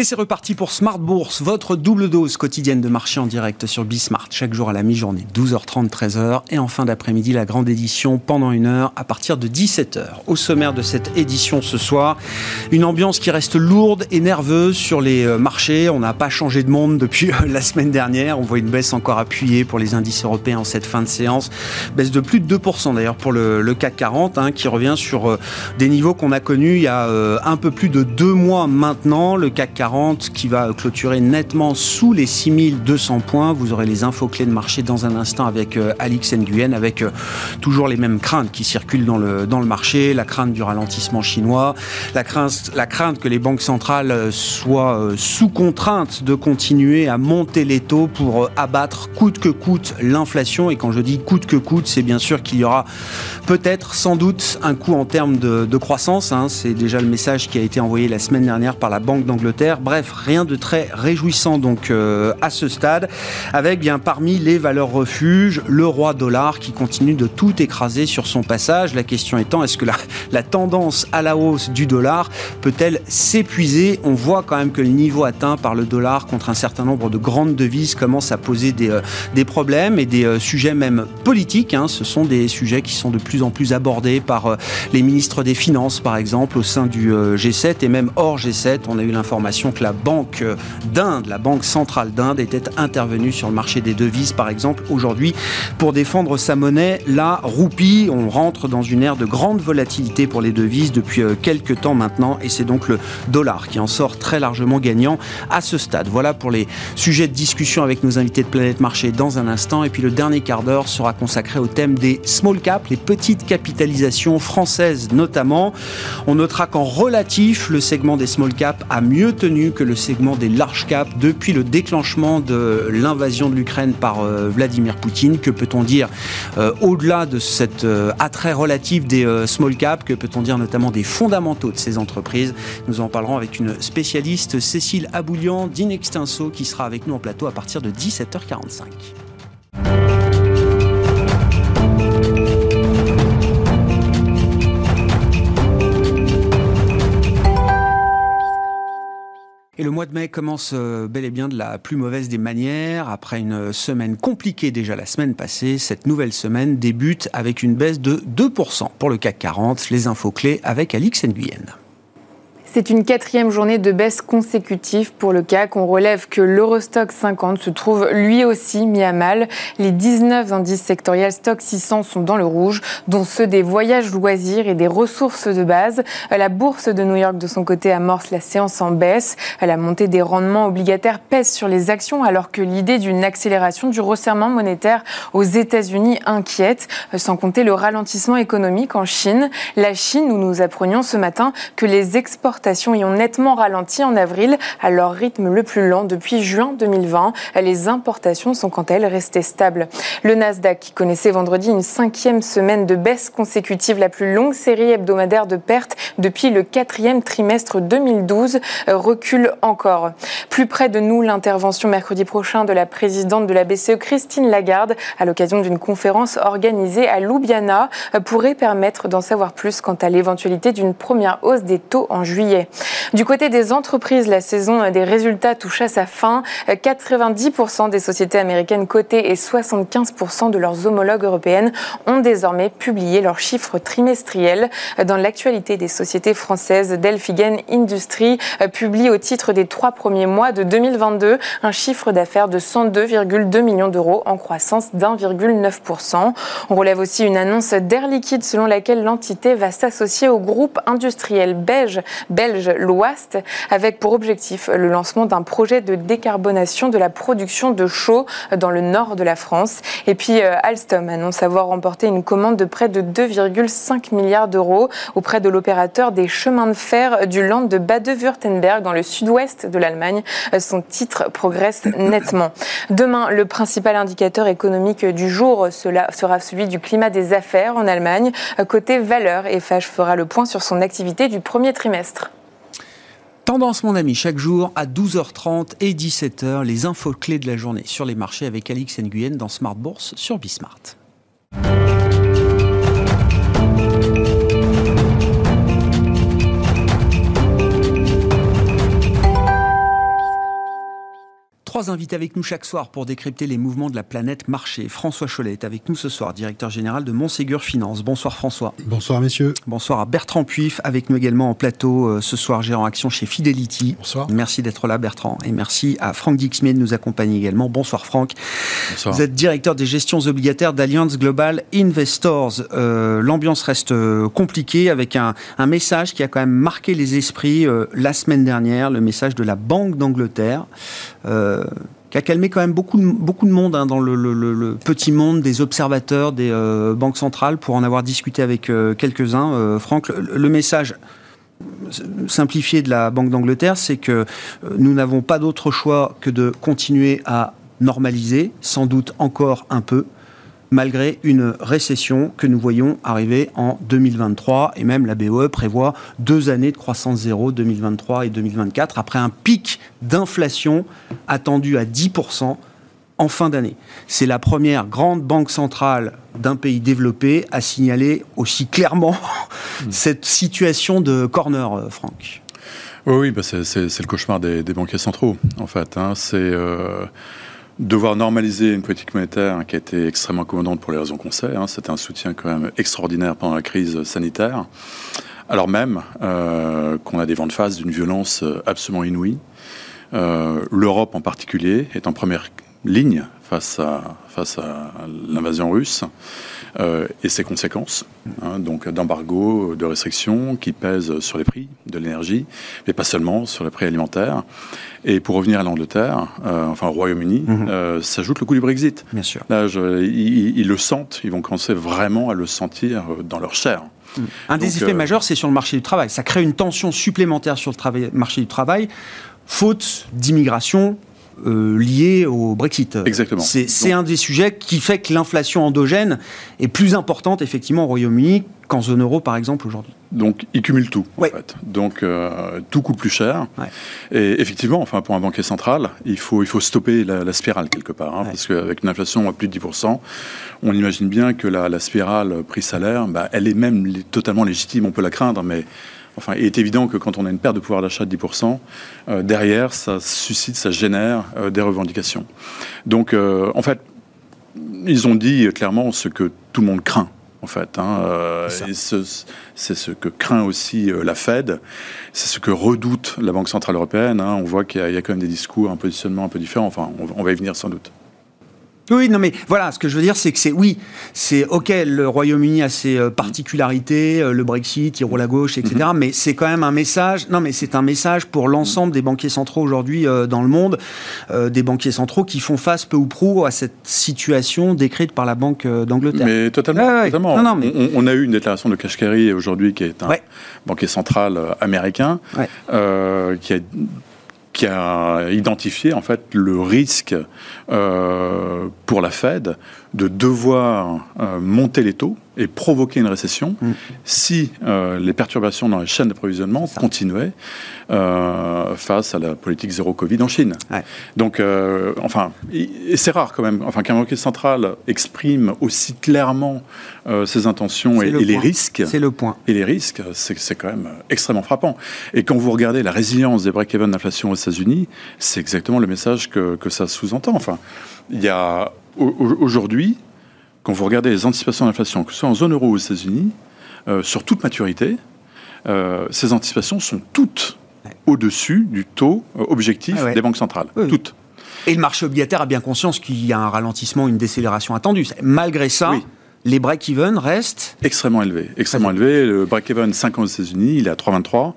Et c'est reparti pour Smart Bourse, votre double dose quotidienne de marché en direct sur Bismart, chaque jour à la mi-journée, 12h30, 13h, et en fin d'après-midi, la grande édition pendant une heure à partir de 17h. Au sommaire de cette édition ce soir, une ambiance qui reste lourde et nerveuse sur les euh, marchés. On n'a pas changé de monde depuis euh, la semaine dernière. On voit une baisse encore appuyée pour les indices européens en cette fin de séance. Baisse de plus de 2% d'ailleurs pour le, CAC 40, hein, qui revient sur euh, des niveaux qu'on a connus il y a un peu plus de deux mois maintenant. Le CAC 40 qui va clôturer nettement sous les 6200 points. Vous aurez les infos clés de marché dans un instant avec euh, Alix Nguyen, avec euh, toujours les mêmes craintes qui circulent dans le, dans le marché, la crainte du ralentissement chinois, la crainte, la crainte que les banques centrales euh, soient sous contrainte de continuer à monter les taux pour abattre coûte que coûte l'inflation. Et quand je dis coûte que coûte, c'est bien sûr qu'il y aura peut-être, sans doute, un coût en termes de, croissance. Hein. C'est déjà le message qui a été envoyé la semaine dernière par la Banque d'Angleterre. Bref, rien de très réjouissant donc euh, à ce stade, avec bien parmi les valeurs refuges le roi dollar qui continue de tout écraser sur son passage. La question étant, est-ce que la, tendance à la hausse du dollar peut-elle s'épuiser? On voit quand même que le niveau atteint par le dollar contre un certain nombre de grandes devises commence à poser des, euh, des problèmes et des euh, sujets même politiques. Hein. Ce sont des sujets qui sont de plus en plus abordés par les ministres des Finances, par exemple, au sein du G7 et même hors G7. On a eu l'information que la Banque d'Inde, la Banque centrale d'Inde, était intervenue sur le marché des devises, par exemple, aujourd'hui, pour défendre sa monnaie, la roupie. On rentre dans une ère de grande volatilité pour les devises depuis euh, quelques temps maintenant, et c'est donc le dollar qui en sort très largement gagnant à ce stade. Voilà pour les sujets de discussion avec nos invités de Planète Marché dans un instant. Et puis le dernier quart d'heure sera consacré au thème des small caps, les petites capitalisations françaises notamment. On notera qu'en relatif, le segment des small caps a mieux tenu que le segment des large caps depuis le déclenchement de l'invasion de l'Ukraine par euh, Vladimir Poutine. Que peut-on dire euh, au-delà de cet euh, attrait relatif des small caps Que peut-on dire notamment des fondamentaux de ces entreprises Nous en parlerons avec une spécialiste, Cécile Aboulian d'Inextinso, qui sera avec nous en plateau à partir de 17h45. Et le mois de mai commence euh, bel et bien de la plus mauvaise des manières. Après une semaine compliquée déjà la semaine passée, cette nouvelle semaine débute avec une baisse de 2% pour le CAC 40. Les infos clés avec Alix Nguyen. C'est une quatrième journée de baisse consécutive pour le CAC. On relève que l'Eurostock 50 se trouve lui aussi mis à mal. Les 19 indices sectoriels Stock 600 sont dans le rouge, dont ceux des voyages loisirs et des ressources de base. La bourse de New York, de son côté, amorce la séance en baisse. La montée des rendements obligataires pèse sur les actions alors que l'idée d'une accélération du resserrement monétaire aux États-Unis inquiète, sans compter le ralentissement économique en Chine. La Chine, où nous apprenions ce matin que les exportations exportations y ont nettement ralenti en avril à leur rythme le plus lent depuis juin 2020. Les importations sont quant à elles restées stables. Le Nasdaq, qui connaissait vendredi une cinquième semaine de baisse consécutive, la plus longue série hebdomadaire de pertes depuis le quatrième trimestre 2012, recule encore. Plus près de nous, l'intervention mercredi prochain de la présidente de la BCE, Christine Lagarde, à l'occasion d'une conférence organisée à Ljubljana, pourrait permettre d'en savoir plus quant à l'éventualité d'une première hausse des taux en juillet. Du côté des entreprises, la saison des résultats touche à sa fin. 90% des sociétés américaines cotées et 75% de leurs homologues européennes ont désormais publié leurs chiffres trimestriels. Dans l'actualité des sociétés françaises, Delphigen Industries publie au titre des trois premiers mois de 2022 un chiffre d'affaires de 102,2 millions d'euros en croissance d'1,9%. On relève aussi une annonce d'Air Liquide selon laquelle l'entité va s'associer au groupe industriel belge belge, l'Ouest, avec pour objectif le lancement d'un projet de décarbonation de la production de chaux dans le nord de la France. Et puis euh, Alstom annonce avoir remporté une commande de près de 2,5 milliards d'euros auprès de l'opérateur des chemins de fer du Land de Bade-Württemberg dans le sud-ouest de l'Allemagne. Son titre progresse nettement. Demain, le principal indicateur économique du jour sera celui du climat des affaires en Allemagne. Côté valeur, EFH fera le point sur son activité du premier trimestre. Tendance, mon ami, chaque jour à 12h30 et 17h, les infos clés de la journée sur les marchés avec Alix Nguyen dans Smart Bourse sur Bismart. Trois invités avec nous chaque soir pour décrypter les mouvements de la planète marché. François Cholet est avec nous ce soir, directeur général de Montségur Finance. Bonsoir François. Bonsoir messieurs. Bonsoir à Bertrand Puif, avec nous également en plateau euh, ce soir, gérant action chez Fidelity. Bonsoir. Merci d'être là Bertrand. Et merci à Franck Dixmé de nous accompagner également. Bonsoir Franck. Bonsoir. Vous êtes directeur des gestions obligataires d'Alliance Global Investors. Euh, l'ambiance reste euh, compliquée avec un, message qui a quand même marqué les esprits la semaine dernière, le message de la Banque d'Angleterre euh, qui a calmé quand même beaucoup de, monde hein, dans le, petit monde des observateurs des euh, banques centrales, pour en avoir discuté avec euh, quelques-uns. Franck, le, message simplifié de la Banque d'Angleterre, c'est que nous n'avons pas d'autre choix que de continuer à normaliser, sans doute encore un peu, malgré une récession que nous voyons arriver en 2023. Et même la BOE prévoit deux années de croissance zéro, 2023 et 2024, après un pic d'inflation attendu à 10% en fin d'année. C'est la première grande banque centrale d'un pays développé à signaler aussi clairement hmm. cette situation de corner, euh, Franck. Oui, bah c'est le cauchemar des, banquiers centraux, en fait. Hein. C'est... Euh, devoir normaliser une politique monétaire qui a été extrêmement commandante pour les raisons qu'on sait. Hein. C'était un soutien quand même extraordinaire pendant la crise sanitaire, alors même euh, qu'on a des vents de face d'une violence absolument inouïe. Euh, L'Europe en particulier est en première ligne face à l'invasion russe euh, et ses conséquences, hein, donc d'embargo, de restrictions qui pèsent sur les prix de l'énergie, mais pas seulement sur les prix alimentaires. Et pour revenir à l'Angleterre, euh, enfin au Royaume-Uni, mhm. euh, s'ajoute le coût du Brexit. Bien sûr. Là, ils, le sentent, ils vont commencer vraiment à le sentir dans leur chair. Mhm. Un des effets majeurs, c'est sur le marché du travail. Ça crée une tension supplémentaire sur le marché du travail, faute d'immigration, euh, lié au Brexit. Exactement. C'est un des sujets qui fait que l'inflation endogène est plus importante effectivement au Royaume-Uni qu'en zone euro par exemple aujourd'hui. Donc il cumule tout en fait. Donc euh, tout coûte plus cher. Et effectivement, enfin pour un banquier central, il faut il faut stopper la, spirale quelque part, hein, parce qu'avec une inflation à plus de 10%, on imagine bien que la, spirale prix-salaire, bah, elle est même totalement légitime. On peut la craindre, mais Enfin, il est évident que quand on a une perte de pouvoir d'achat de 10%, euh, derrière, ça suscite, ça génère euh, des revendications. Donc, euh, en fait, ils ont dit clairement ce que tout le monde craint. En fait, hein, c'est ce, que craint aussi la Fed, c'est ce que redoute la Banque centrale européenne. Hein. On voit qu'il y, a quand même des discours, un positionnement un peu différent. Enfin, on va y venir sans doute. Oui, non, mais voilà, ce que je veux dire, c'est que c'est, oui, c'est OK, le Royaume-Uni a ses euh, particularités, euh, le Brexit, il roule à gauche, etc. Mhm. Mais c'est quand même un message, non, mais c'est un message pour l'ensemble des banquiers centraux aujourd'hui euh, dans le monde, des banquiers centraux qui font face peu ou prou à cette situation décrite par la Banque d'Angleterre. Mais totalement. totalement. Non, mais... on, a eu une déclaration de Kashkari aujourd'hui, qui est un banquier central américain, qui a qui a identifié en fait le risque euh, pour la Fed de devoir euh, monter les taux et provoquer une récession mm. si euh, les perturbations dans les chaînes d'approvisionnement continuaient euh, face à la politique zéro Covid en Chine. Donc, enfin, et c'est rare quand même, enfin, qu'un banquier central exprime aussi clairement ses intentions et, les risques. C'est le point. Et les risques, c'est quand même extrêmement frappant. Et quand vous regardez la résilience des break-even d'inflation aux États-Unis, c'est exactement le message que, que ça sous-entend. Enfin, il y a aujourd'hui, quand vous regardez les anticipations d'inflation, que ce soit en zone euro ou aux États-Unis, euh, sur toute maturité, euh, ces anticipations sont toutes au-dessus du taux euh, objectif ah des banques centrales. Toutes. Et le marché obligataire a bien conscience qu'il y a un ralentissement, une décélération attendue. Malgré ça, les break-even restent extrêmement élevés. Extrêmement élevés. Le break-even 5 ans aux États-Unis, il est à 3,23.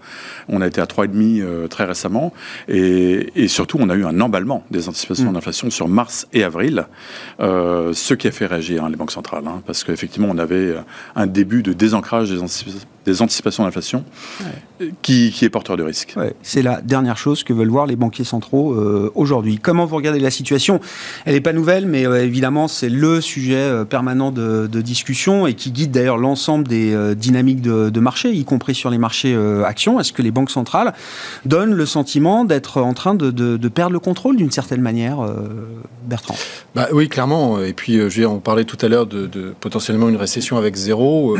On a été à 3,5 euh, très récemment. Et, et, surtout, on a eu un emballement des anticipations mm. d'inflation sur mars et avril, euh, ce qui a fait réagir hein, les banques centrales. Hein, parce qu'effectivement, on avait un début de désancrage des anticipations des anticipations d'inflation, qui, qui, est porteur de risque. c'est la dernière chose que veulent voir les banquiers centraux euh, aujourd'hui. Comment vous regardez la situation? Elle n'est pas nouvelle, mais euh, évidemment, c'est le sujet euh, permanent de, discussion et qui guide d'ailleurs l'ensemble des dynamiques de, marché, y compris sur les marchés actions. Est-ce que les banques centrales donnent le sentiment d'être en train de, perdre le contrôle d'une certaine manière, Bertrand? Bah, Oui, clairement. Et puis, je veux dire, on parlait tout à l'heure de, potentiellement une récession avec zéro.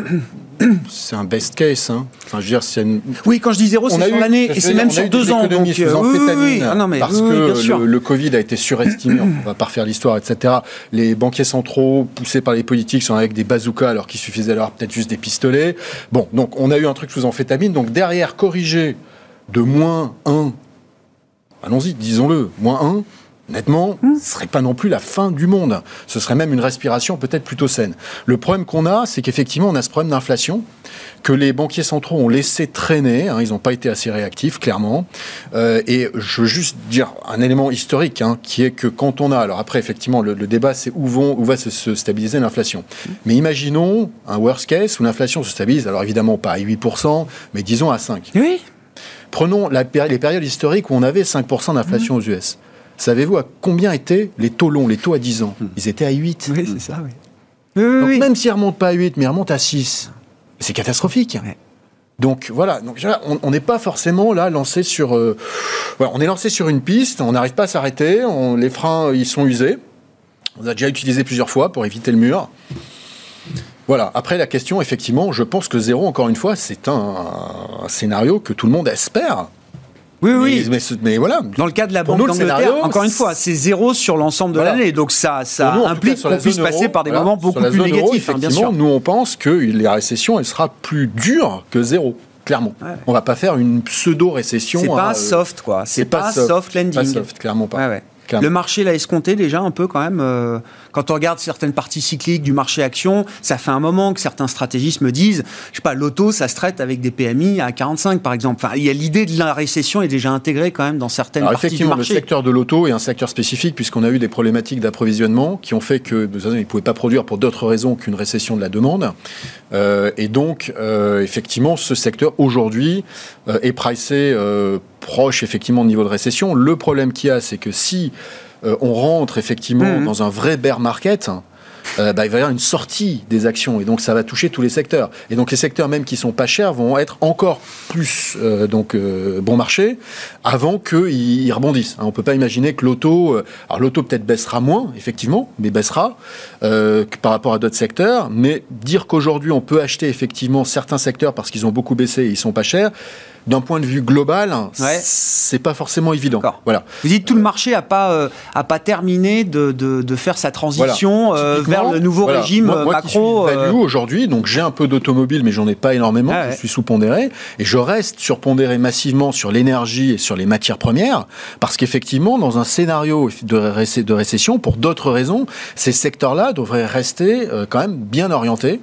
c'est un best case. Hein. Enfin, je veux dire, une... Oui, quand je dis zéro, c'est sur l'année et c'est même sur deux ans. Donc, euh, oui, oui, ah, non, mais, parce que le, le, Covid a été surestimé, on va pas refaire l'histoire, etc. Les banquiers centraux, poussés par les politiques, sont avec des bazookas alors qu'il suffisait alors peut-être juste des pistolets. Bon, donc on a eu un truc sous amphétamine. Donc derrière, corriger de moins 1, allons-y, disons-le, moins 1, Honnêtement, ce ne serait pas non plus la fin du monde. Ce serait même une respiration peut-être plutôt saine. Le problème qu'on a, c'est qu'effectivement, on a ce problème d'inflation que les banquiers centraux ont laissé traîner. Hein, ils n'ont pas été assez réactifs, clairement. Euh, et je veux juste dire un élément historique, hein, qui est que quand on a... Alors après, effectivement, le, débat, c'est où, vont, où va se, stabiliser l'inflation. Mais imaginons un worst case où l'inflation se stabilise, alors évidemment pas à 8%, mais disons à 5%. Oui. Prenons la, les périodes historiques où on avait 5% d'inflation aux US. Savez-vous à combien étaient les taux longs, les taux à 10 ans hmm. Ils étaient à 8. Oui, c'est ça, oui. Donc même s'ils ne remontent pas à 8, mais ils remontent à 6, c'est catastrophique. Donc voilà, donc, on n'est pas forcément là lancé sur. Euh, on est lancé sur une piste, on n'arrive pas à s'arrêter, les freins ils sont usés. On a déjà utilisé plusieurs fois pour éviter le mur. Voilà. Après la question, effectivement, je pense que zéro, encore une fois, c'est un, scénario que tout le monde espère. Oui, oui. Mais, voilà. Dans le cas de la Banque d'Angleterre, encore une fois, c'est zéro sur l'ensemble de l'année. Donc ça, ça implique qu'on puisse passer par des moments beaucoup plus négatifs, hein, bien sûr. Nous, on pense que la récession, elle sera plus dure que zéro clairement. On va pas faire une pseudo-récession. C'est pas soft, quoi. C'est pas, soft, landing. Pas soft, clairement pas. Le marché l'a escompté déjà un peu quand même. Euh, quand on regarde certaines parties cycliques du marché action, ça fait un moment que certains stratégistes me disent, je sais pas, l'auto, ça se traite avec des PMI à 45 par exemple. Enfin, il y a l'idée de la récession est déjà intégrée quand même dans certaines parties du marché. le secteur de l'auto est un secteur spécifique puisqu'on a eu des problématiques d'approvisionnement qui ont fait que ils ne pouvaient pas produire pour d'autres raisons qu'une récession de la demande. Euh, et donc, euh, effectivement, ce secteur aujourd'hui est pricé proche effectivement de niveau de récession. Le problème qu'il y a, c'est que si euh, on rentre effectivement mmh. dans un vrai bear market, euh, bah, il va y avoir une sortie des actions et donc ça va toucher tous les secteurs. Et donc les secteurs même qui sont pas chers vont être encore plus euh, donc euh, bon marché avant qu'ils rebondissent. Hein, on peut pas imaginer que l'auto, alors l'auto peut-être baissera moins effectivement, mais baissera que par rapport à d'autres secteurs. Mais dire qu'aujourd'hui on peut acheter effectivement certains secteurs parce qu'ils ont beaucoup baissé et ils sont pas chers d'un point de vue global, c'est pas forcément évident. Voilà. Vous dites tout le marché a pas a pas terminé de, de, de faire sa transition vers le nouveau régime macro. Euh, aujourd'hui, donc j'ai un peu d'automobile, mais j'en ai pas énormément. Ah je suis sous-pondéré et je reste surpondéré massivement sur l'énergie et sur les matières premières, parce qu'effectivement, dans un scénario de, de récession, pour d'autres raisons, ces secteurs-là devraient rester euh, quand même bien orientés.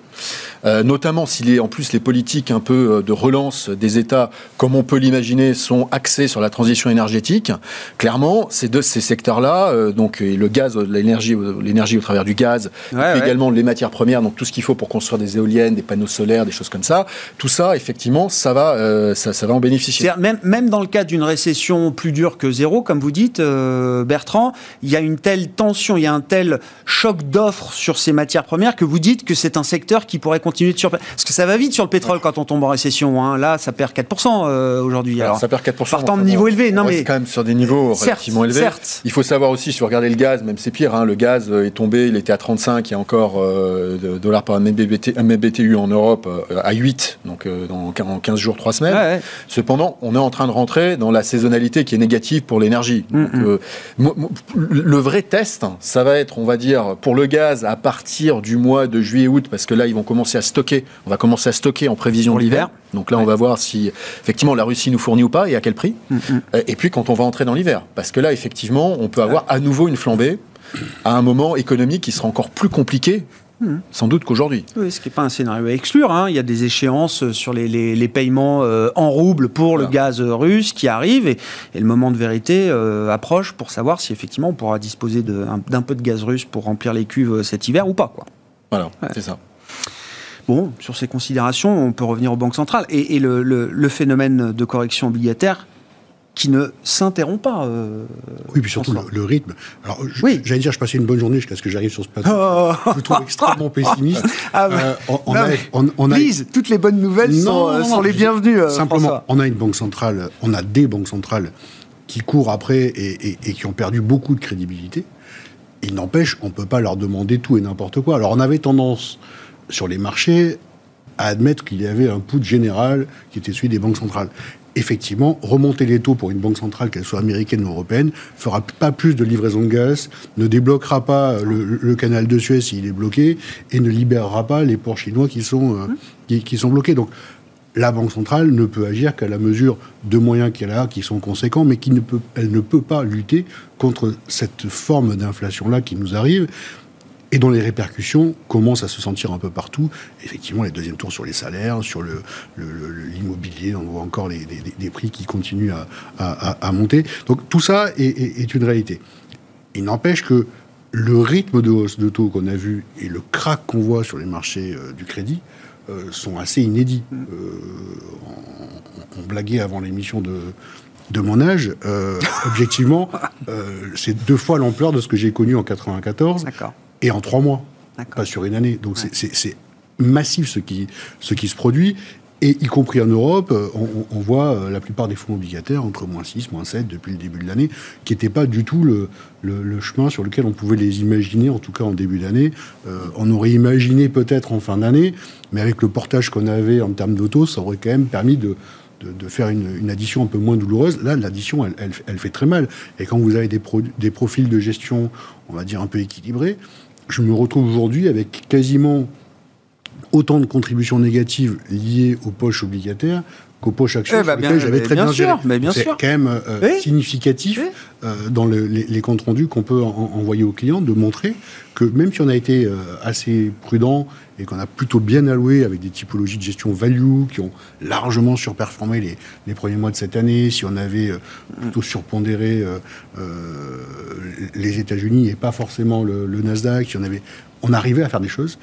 Euh, notamment si les, en plus les politiques un peu euh, de relance des États, comme on peut l'imaginer, sont axées sur la transition énergétique. Clairement, ces deux ces secteurs-là, euh, donc le gaz, l'énergie, l'énergie au travers du gaz, également les matières premières, donc tout ce qu'il faut pour construire des éoliennes, des panneaux solaires, des choses comme ça. Tout ça, effectivement, ça va, ça, ça, va en bénéficier. Même, même dans le cas d'une récession plus dure que zéro, comme vous dites, Bertrand, il y a une telle tension, il y a un tel choc d'offres sur ces matières premières que vous dites que c'est un secteur qui pourrait continuer de surpayer. Parce que ça va vite sur le pétrole quand on tombe en récession. Hein. Là, ça perd 4% euh, aujourd'hui. Alors, ça perd 4%. Partant de niveau élevé. Non, mais quand même sur des niveaux relativement élevés. Certes. Il faut savoir aussi, si vous regardez le gaz, même c'est pire, hein, le gaz euh, est tombé, il était à 35, il y a encore euh, dollars par MBTU en Europe à 8, donc dans 15 jours, 3 semaines. Cependant, on est en train de rentrer dans la saisonnalité qui est négative pour l'énergie. Mm, mm. le vrai test, ça va être, on va dire, pour le gaz à partir du mois de juillet-août, parce que là, ils vont commencer à stocker. On va commencer à stocker en prévision de l'hiver. Donc là, on va voir si effectivement la Russie nous fournit ou pas et à quel prix. Mm, mm. Euh, et puis quand on va entrer dans l'hiver, parce que là, effectivement, on peut avoir à nouveau une flambée à un moment économique qui sera encore plus compliqué mm. Sans doute qu'aujourd'hui. Oui, ce qui n'est pas un scénario à exclure. Hein. Il y a des échéances sur les, paiements euh, en roubles pour le gaz russe qui arrivent et, le moment de vérité euh, approche pour savoir si effectivement on pourra disposer d'un peu de gaz russe pour remplir les cuves cet hiver ou pas. Quoi. Voilà, c'est ça. Bon, sur ces considérations, on peut revenir aux banques centrales. Et, le, phénomène de correction obligataire qui ne s'interrompt pas. Euh, oui, puis surtout le, rythme. Alors, j'allais dire, je passais une bonne journée jusqu'à ce que j'arrive sur ce plateau. Oh. je me trouve extrêmement pessimiste. Ah, bah, euh, on, a, on, toutes les bonnes nouvelles sont, sont, les bienvenues. Euh, simplement, on a une banque centrale, on a des banques centrales qui courent après et, et qui ont perdu beaucoup de crédibilité. Il n'empêche, on ne peut pas leur demander tout et n'importe quoi. Alors, on avait tendance sur les marchés à admettre qu'il y avait un put général qui était celui des banques centrales effectivement, remonter les taux pour une banque centrale, qu'elle soit américaine ou européenne, fera pas plus de livraison de gaz, ne débloquera pas le, canal de Suez s'il est bloqué, et ne libérera pas les ports chinois qui sont, euh, qui, sont bloqués. Donc, la Banque centrale ne peut agir qu'à la mesure de moyens qu'elle a, qui sont conséquents, mais qui ne peut, elle ne peut pas lutter contre cette forme d'inflation-là qui nous arrive et dont les répercussions commencent à se sentir un peu partout. Effectivement, les deuxièmes tours sur les salaires, sur l'immobilier, on voit encore des, prix qui continuent à, monter. Donc tout ça est, une réalité. Il n'empêche que le rythme de hausse de taux qu'on a vu et le crack qu'on voit sur les marchés euh, du crédit euh, sont assez inédits. Mm. Euh, on, blaguait avant l'émission de, de mon âge, objectivement, c'est deux fois l'ampleur de ce que j'ai connu en 94 et en trois mois, pas sur une année. Donc c'est massif ce qui, ce qui se produit. Et y compris en Europe, on, voit euh, la plupart des fonds obligataires entre moins 6, moins 7 depuis le début de l'année, qui n'était pas du tout le, le, chemin sur lequel on pouvait les imaginer, en tout cas en début d'année. Euh, on aurait imaginé peut-être en fin d'année, mais avec le portage qu'on avait en termes d'auto, ça aurait quand même permis de, de, faire une, une, addition un peu moins douloureuse. Là, l'addition, elle, elle, elle, fait très mal. Et quand vous avez des, des profils de gestion, on va dire, un peu équilibrés, je me retrouve aujourd'hui avec quasiment autant de contributions négatives liées aux poches obligataires poches actions eh bah j'avais très bien, bien C'est quand même euh, significatif euh, dans les, comptes rendus qu'on peut envoyer aux clients de montrer que même si on a été euh, assez prudent et qu'on a plutôt bien alloué avec des typologies de gestion value qui ont largement surperformé les, les premiers mois de cette année, si on avait plutôt surpondéré les États-Unis et pas forcément le, le Nasdaq, si on avait on arrivait à faire des choses.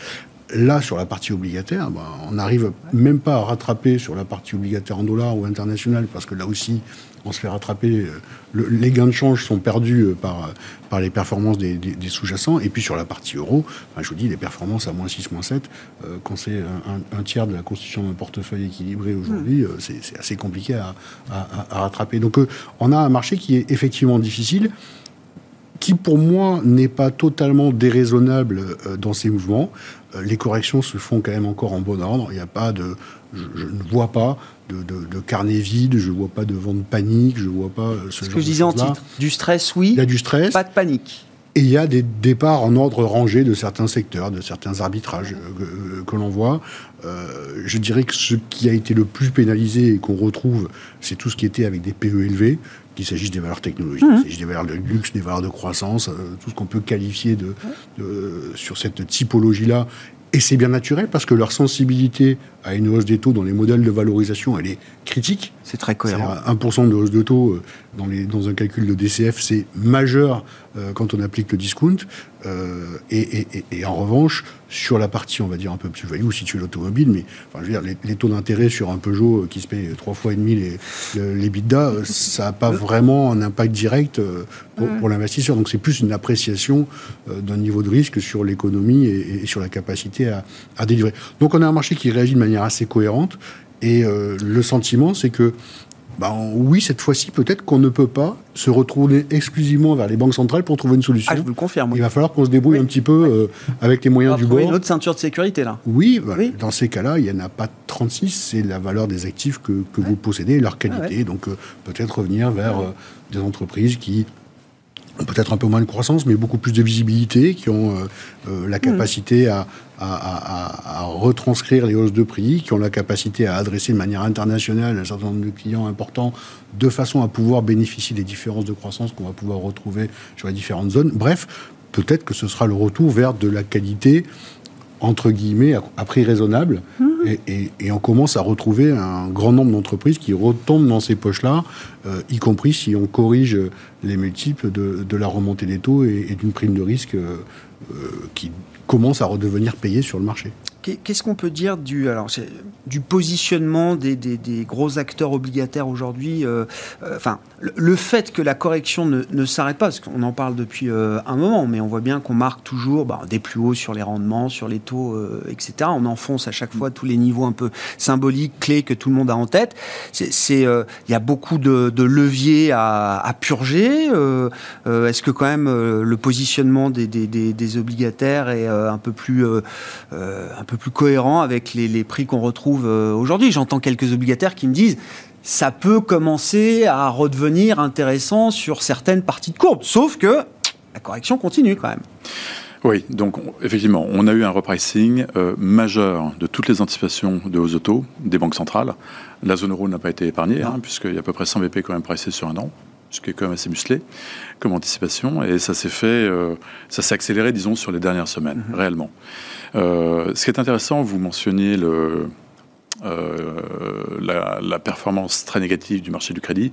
Là, sur la partie obligataire, ben, on n'arrive même pas à rattraper sur la partie obligataire en dollars ou internationale, parce que là aussi, on se fait rattraper. Euh, les gains de change sont perdus euh, par, par les performances des, sous-jacents. Et puis sur la partie euro, ben, je vous dis, les performances à moins 6, moins 7, euh, quand c'est un, tiers de la constitution d'un portefeuille équilibré aujourd'hui, c'est assez compliqué à, à rattraper. Donc on a un marché qui est effectivement difficile qui pour moi n'est pas totalement déraisonnable dans ses mouvements. Euh, les corrections se font quand même encore en bon ordre. Il n'y a pas de, je, ne vois pas de, carnet vide, je ne vois pas de vent de panique, je ne vois pas ce, ce que je disais en titre. Du stress, oui. Il y a du stress. Pas de panique. Et il y a des départs en ordre rangé de certains secteurs, de certains arbitrages euh, que, l'on voit. Euh, je dirais que ce qui a été le plus pénalisé et qu'on retrouve, c'est tout ce qui était avec des PE élevés, qu'il s'agisse des valeurs technologiques, mmh. qu'il s'agisse des valeurs de luxe, des valeurs de croissance, tout ce qu'on peut qualifier de sur cette typologie-là et c'est bien naturel parce que leur sensibilité à une hausse des taux dans les modèles de valorisation, elle est critique. C'est très cohérent. 1% de hausse de taux euh, dans, les, dans un calcul de DCF, c'est majeur euh, quand on applique le discount. Euh, et, en revanche, sur la partie, on va dire, un peu plus value, si tu es l'automobile, mais enfin, je veux dire, les, taux d'intérêt sur un Peugeot qui se paye trois fois et demi les, les bidas, ça n'a pas vraiment un impact direct pour, l'investisseur. Donc c'est plus une appréciation d'un niveau de risque sur l'économie et, sur la capacité à, à délivrer. Donc on a un marché qui réagit de manière assez cohérente. Et euh, le sentiment, c'est que, ben, oui, cette fois-ci, peut-être qu'on ne peut pas se retourner exclusivement vers les banques centrales pour trouver une solution. Ah, je vous le confirme. Il va falloir qu'on se débrouille un petit peu euh, avec les moyens du bord. une autre ceinture de sécurité, là. Oui, bah, dans ces cas-là, il n'y en a pas 36, c'est la valeur des actifs que, que vous possédez et leur qualité. Ah Donc, euh, peut-être revenir vers des entreprises qui peut-être un peu moins de croissance, mais beaucoup plus de visibilité, qui ont euh, euh, la capacité à, retranscrire les hausses de prix, qui ont la capacité à adresser de manière internationale un certain nombre de clients importants, de façon à pouvoir bénéficier des différences de croissance qu'on va pouvoir retrouver sur les différentes zones. Bref, peut-être que ce sera le retour vers de la qualité entre guillemets, à, prix raisonnable. Mmh. Et, on commence à retrouver un grand nombre d'entreprises qui retombent dans ces poches-là, euh, y compris si on corrige les multiples de, la remontée des taux et, d'une prime de risque euh, euh, qui commence à redevenir payée sur le marché. Qu'est-ce qu'on peut dire du, positionnement des, gros acteurs obligataires aujourd'hui euh, euh, Enfin, le, fait que la correction ne, s'arrête pas, parce qu'on en parle depuis euh, un moment, mais on voit bien qu'on marque toujours bah, des plus hauts sur les rendements, sur les taux, etc. On enfonce à chaque fois tous les niveaux un peu symboliques, clés que tout le monde a en tête. Il y a beaucoup de, leviers à, à purger. Est-ce que quand même le positionnement des, des, obligataires est un peu plus, un peu peu plus cohérent avec les, prix qu'on retrouve aujourd'hui. J'entends quelques obligataires qui me disent ça peut commencer à redevenir intéressant sur certaines parties de courbe, sauf que la correction continue quand même. Oui, donc effectivement, on a eu un repricing euh, majeur de toutes les anticipations de hausse auto des banques centrales. La zone euro n'a pas été épargnée, hein, puisqu'il y a à peu près 100 BP quand même pricés sur un an, ce qui est quand même assez musclé comme anticipation. Et ça s'est fait, euh, ça s'est accéléré, disons, sur les dernières semaines, mm-hmm. réellement. Euh, ce qui est intéressant, vous mentionniez le, la, la, performance très négative du marché du crédit.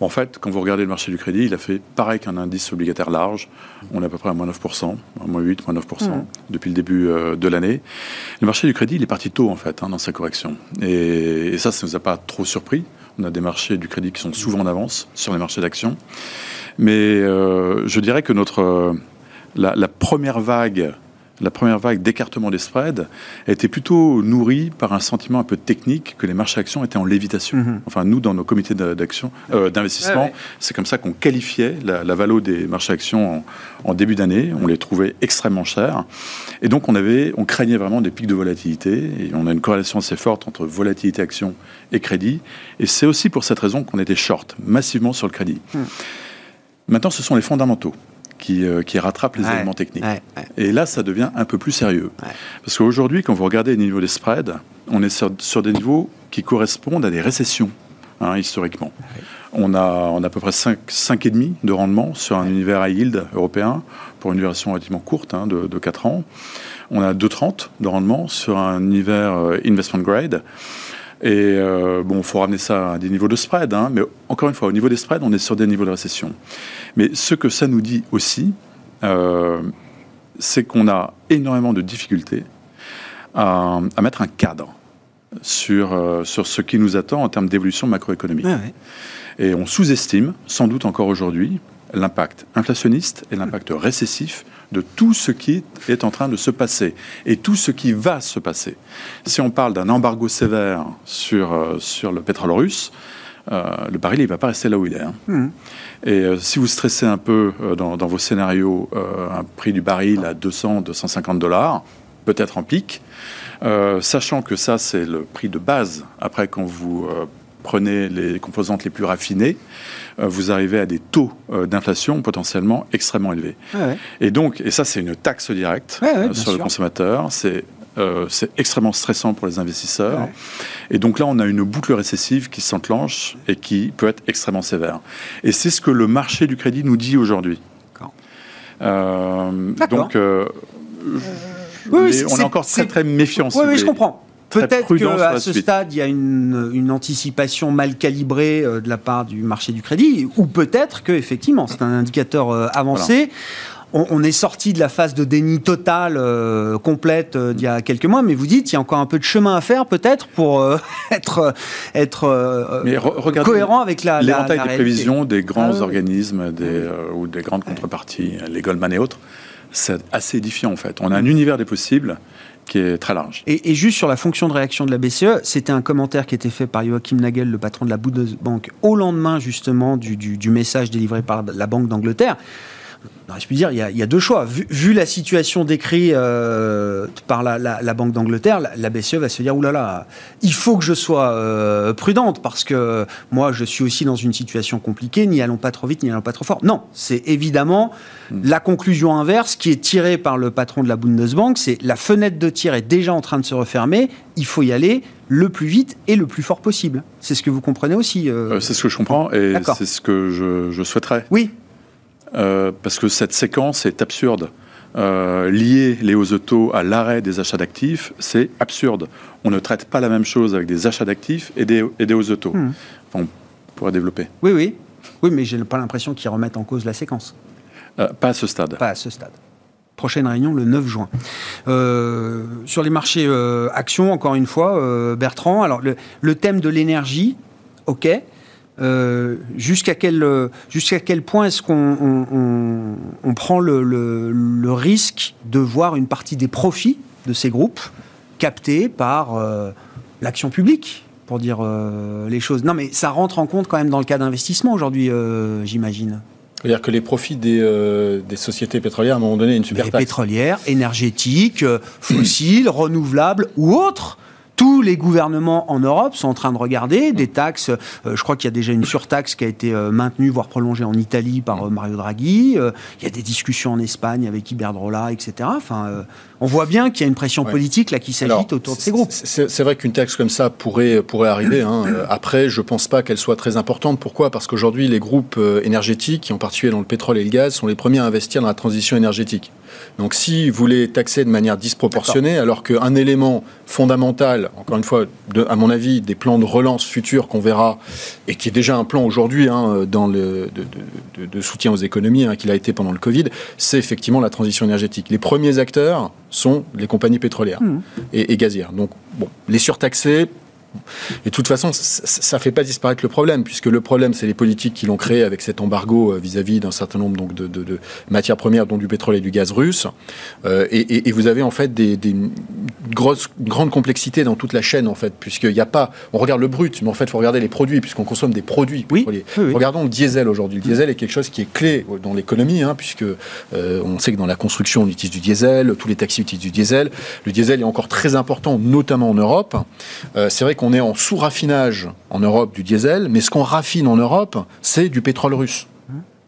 En fait, quand vous regardez le marché du crédit, il a fait pareil qu'un indice obligataire large. On est à peu près à moins 9%, à moins 8, moins 9% mmh. depuis le début euh, de l'année. Le marché du crédit, il est parti tôt, en fait, hein, dans sa correction. Et, ça, ça ne nous a pas trop surpris. On a des marchés du crédit qui sont souvent en avance sur les marchés d'actions. Mais euh, je dirais que notre, euh, la première vague la première vague d'écartement des spreads a été plutôt nourrie par un sentiment un peu technique que les marchés actions étaient en lévitation. Mhm. Enfin, nous, dans nos comités d'action, euh, d'investissement, c'est comme ça qu'on qualifiait la, la valo des marchés actions en, début d'année. On les trouvait extrêmement chers. Et donc, on, avait, on craignait vraiment des pics de volatilité. Et on a une corrélation assez forte entre volatilité action et crédit. Et c'est aussi pour cette raison qu'on était short massivement sur le crédit. Hmm. Maintenant, ce sont les fondamentaux qui, euh, qui rattrape les éléments techniques. Et là, ça devient un peu plus sérieux. Parce qu'aujourd'hui, quand vous regardez les niveaux des spreads, on est sur, des niveaux qui correspondent à des récessions, hein, historiquement. On a, on a à peu près 5,5 de rendement sur un univers high yield européen, pour une version relativement courte, hein, de, de 4 ans. On a 2,30 de rendement sur un univers euh, investment grade. Et euh, bon, il faut ramener ça à des niveaux de spread, hein, mais encore une fois, au niveau des spreads, on est sur des niveaux de récession. Mais ce que ça nous dit aussi, euh, c'est qu'on a énormément de difficultés à, mettre un cadre sur, euh, sur ce qui nous attend en termes d'évolution macroéconomique. Et on sous-estime, sans doute encore aujourd'hui, l'impact inflationniste et l'impact récessif de tout ce qui est en train de se passer et tout ce qui va se passer. Si on parle d'un embargo sévère sur, euh, sur le pétrole russe, euh, le baril, il ne va pas rester là où il est. Hein. Mmh. Et euh, si vous stressez un peu dans, vos scénarios un prix du baril à 200, 250 dollars, peut-être en pic, sachant que ça, c'est le prix de base, après quand vous prenez les composantes les plus raffinées, euh, vous arrivez à des taux euh, d'inflation potentiellement extrêmement élevés. Et donc, et ça c'est une taxe directe euh, sur le consommateur, c'est c'est extrêmement stressant pour les investisseurs. Et donc là, on a une boucle récessive qui s'enclenche et qui peut être extrêmement sévère. Et c'est ce que le marché du crédit nous dit aujourd'hui. donc, on est encore très très méfiant. Oui, oui, je comprends. Peut-être qu'à ce stade, il y a une, anticipation mal calibrée euh, de la part du marché du crédit, ou peut-être qu'effectivement, c'est un indicateur euh, avancé. On, est sorti de la phase de déni total euh, complète d'il y a quelques mois, mais vous dites il y a encore un peu de chemin à faire peut-être pour être, être cohérent avec la l'éventail des prévisions des grands ah organismes des, ou des grandes contreparties, les Goldman et autres. C'est assez édifiant en fait. On a un univers des possibles qui est très large. Et, juste sur la fonction de réaction de la BCE, c'était un commentaire qui était fait par Joachim Nagel, le patron de la Bundesbank, au lendemain justement du, du message délivré par la Banque d'Angleterre je puis dire, il y, a, deux choix. Vu, la situation décrite euh, par la, Banque d'Angleterre, la, BCE va se dire oulala, là là, il faut que je sois euh, prudente parce que moi, je suis aussi dans une situation compliquée. N'y allons pas trop vite, n'y allons pas trop fort. Non, c'est évidemment hmm. la conclusion inverse qui est tirée par le patron de la Bundesbank. C'est la fenêtre de tir est déjà en train de se refermer. Il faut y aller le plus vite et le plus fort possible. C'est ce que vous comprenez aussi. Euh c'est ce que je comprends et c'est ce que je, je souhaiterais. Oui, euh, parce que cette séquence est absurde. Euh, lier les hausses auto à l'arrêt des achats d'actifs, c'est absurde. On ne traite pas la même chose avec des achats d'actifs et des, et des hausses auto. Hmm. on pourrait développer. Oui, oui. Oui, mais je n'ai pas l'impression qu'ils remettent en cause la séquence. Euh, pas à ce stade. Pas à ce stade. Prochaine réunion le 9 juin. sur les marchés actions, encore une fois, Bertrand, alors le, le thème de l'énergie, ok. Euh, jusqu'à quel, jusqu'à quel point est-ce qu'on on, prend le, le, risque de voir une partie des profits de ces groupes captés par euh, l'action publique, pour dire euh, les choses Non, mais ça rentre en compte quand même dans le cas d'investissement aujourd'hui, j'imagine. C'est-à-dire que les profits des, des, sociétés pétrolières, à un moment donné, une super taxe. Pétrolières, énergétiques, fossiles, renouvelables ou autres tous les gouvernements en Europe sont en train de regarder des taxes. Euh, je crois qu'il y a déjà une surtaxe qui a été euh, maintenue, voire prolongée en Italie par euh, Mario Draghi. il y a des discussions en Espagne avec Iberdrola, etc. Enfin, on voit bien qu'il y a une pression politique là qui s'agite autour de ces groupes. C'est vrai qu'une taxe comme ça pourrait, pourrait arriver. Hein. Après, je ne pense pas qu'elle soit très importante. Pourquoi? Parce qu'aujourd'hui, les groupes énergétiques, en particulier dans le pétrole et le gaz, sont les premiers à investir dans la transition énergétique. Donc si vous voulez taxer de manière disproportionnée, alors qu'un élément fondamental, encore une fois, à mon avis, des plans de relance futurs qu'on verra, et qui est déjà un plan aujourd'hui hein, dans le, de, soutien aux économies, hein, qu'il a été pendant le Covid, c'est effectivement la transition énergétique. Les premiers acteurs sont les compagnies pétrolières mmh. et, et gazières. Donc, bon, les surtaxer, et de toute façon, ça ne fait pas disparaître le problème, puisque le problème, c'est les politiques qui l'ont créé avec cet embargo euh, vis-à-vis d'un certain nombre donc, de, matières premières, dont du pétrole et du gaz russe. Euh, et, vous avez en fait des, des grosses, grande complexité dans toute la chaîne, en fait, puisqu'il n'y a pas. On regarde le brut, mais en fait, il faut regarder les produits, puisqu'on consomme des produits. Oui, Regardons le diesel aujourd'hui. Le diesel est quelque chose qui est clé dans l'économie, hein, puisque euh, on sait que dans la construction, on utilise du diesel, tous les taxis utilisent du diesel. Le diesel est encore très important, notamment en Europe. c'est vrai qu'on est en sous-raffinage en Europe du diesel, mais ce qu'on raffine en Europe, c'est du pétrole russe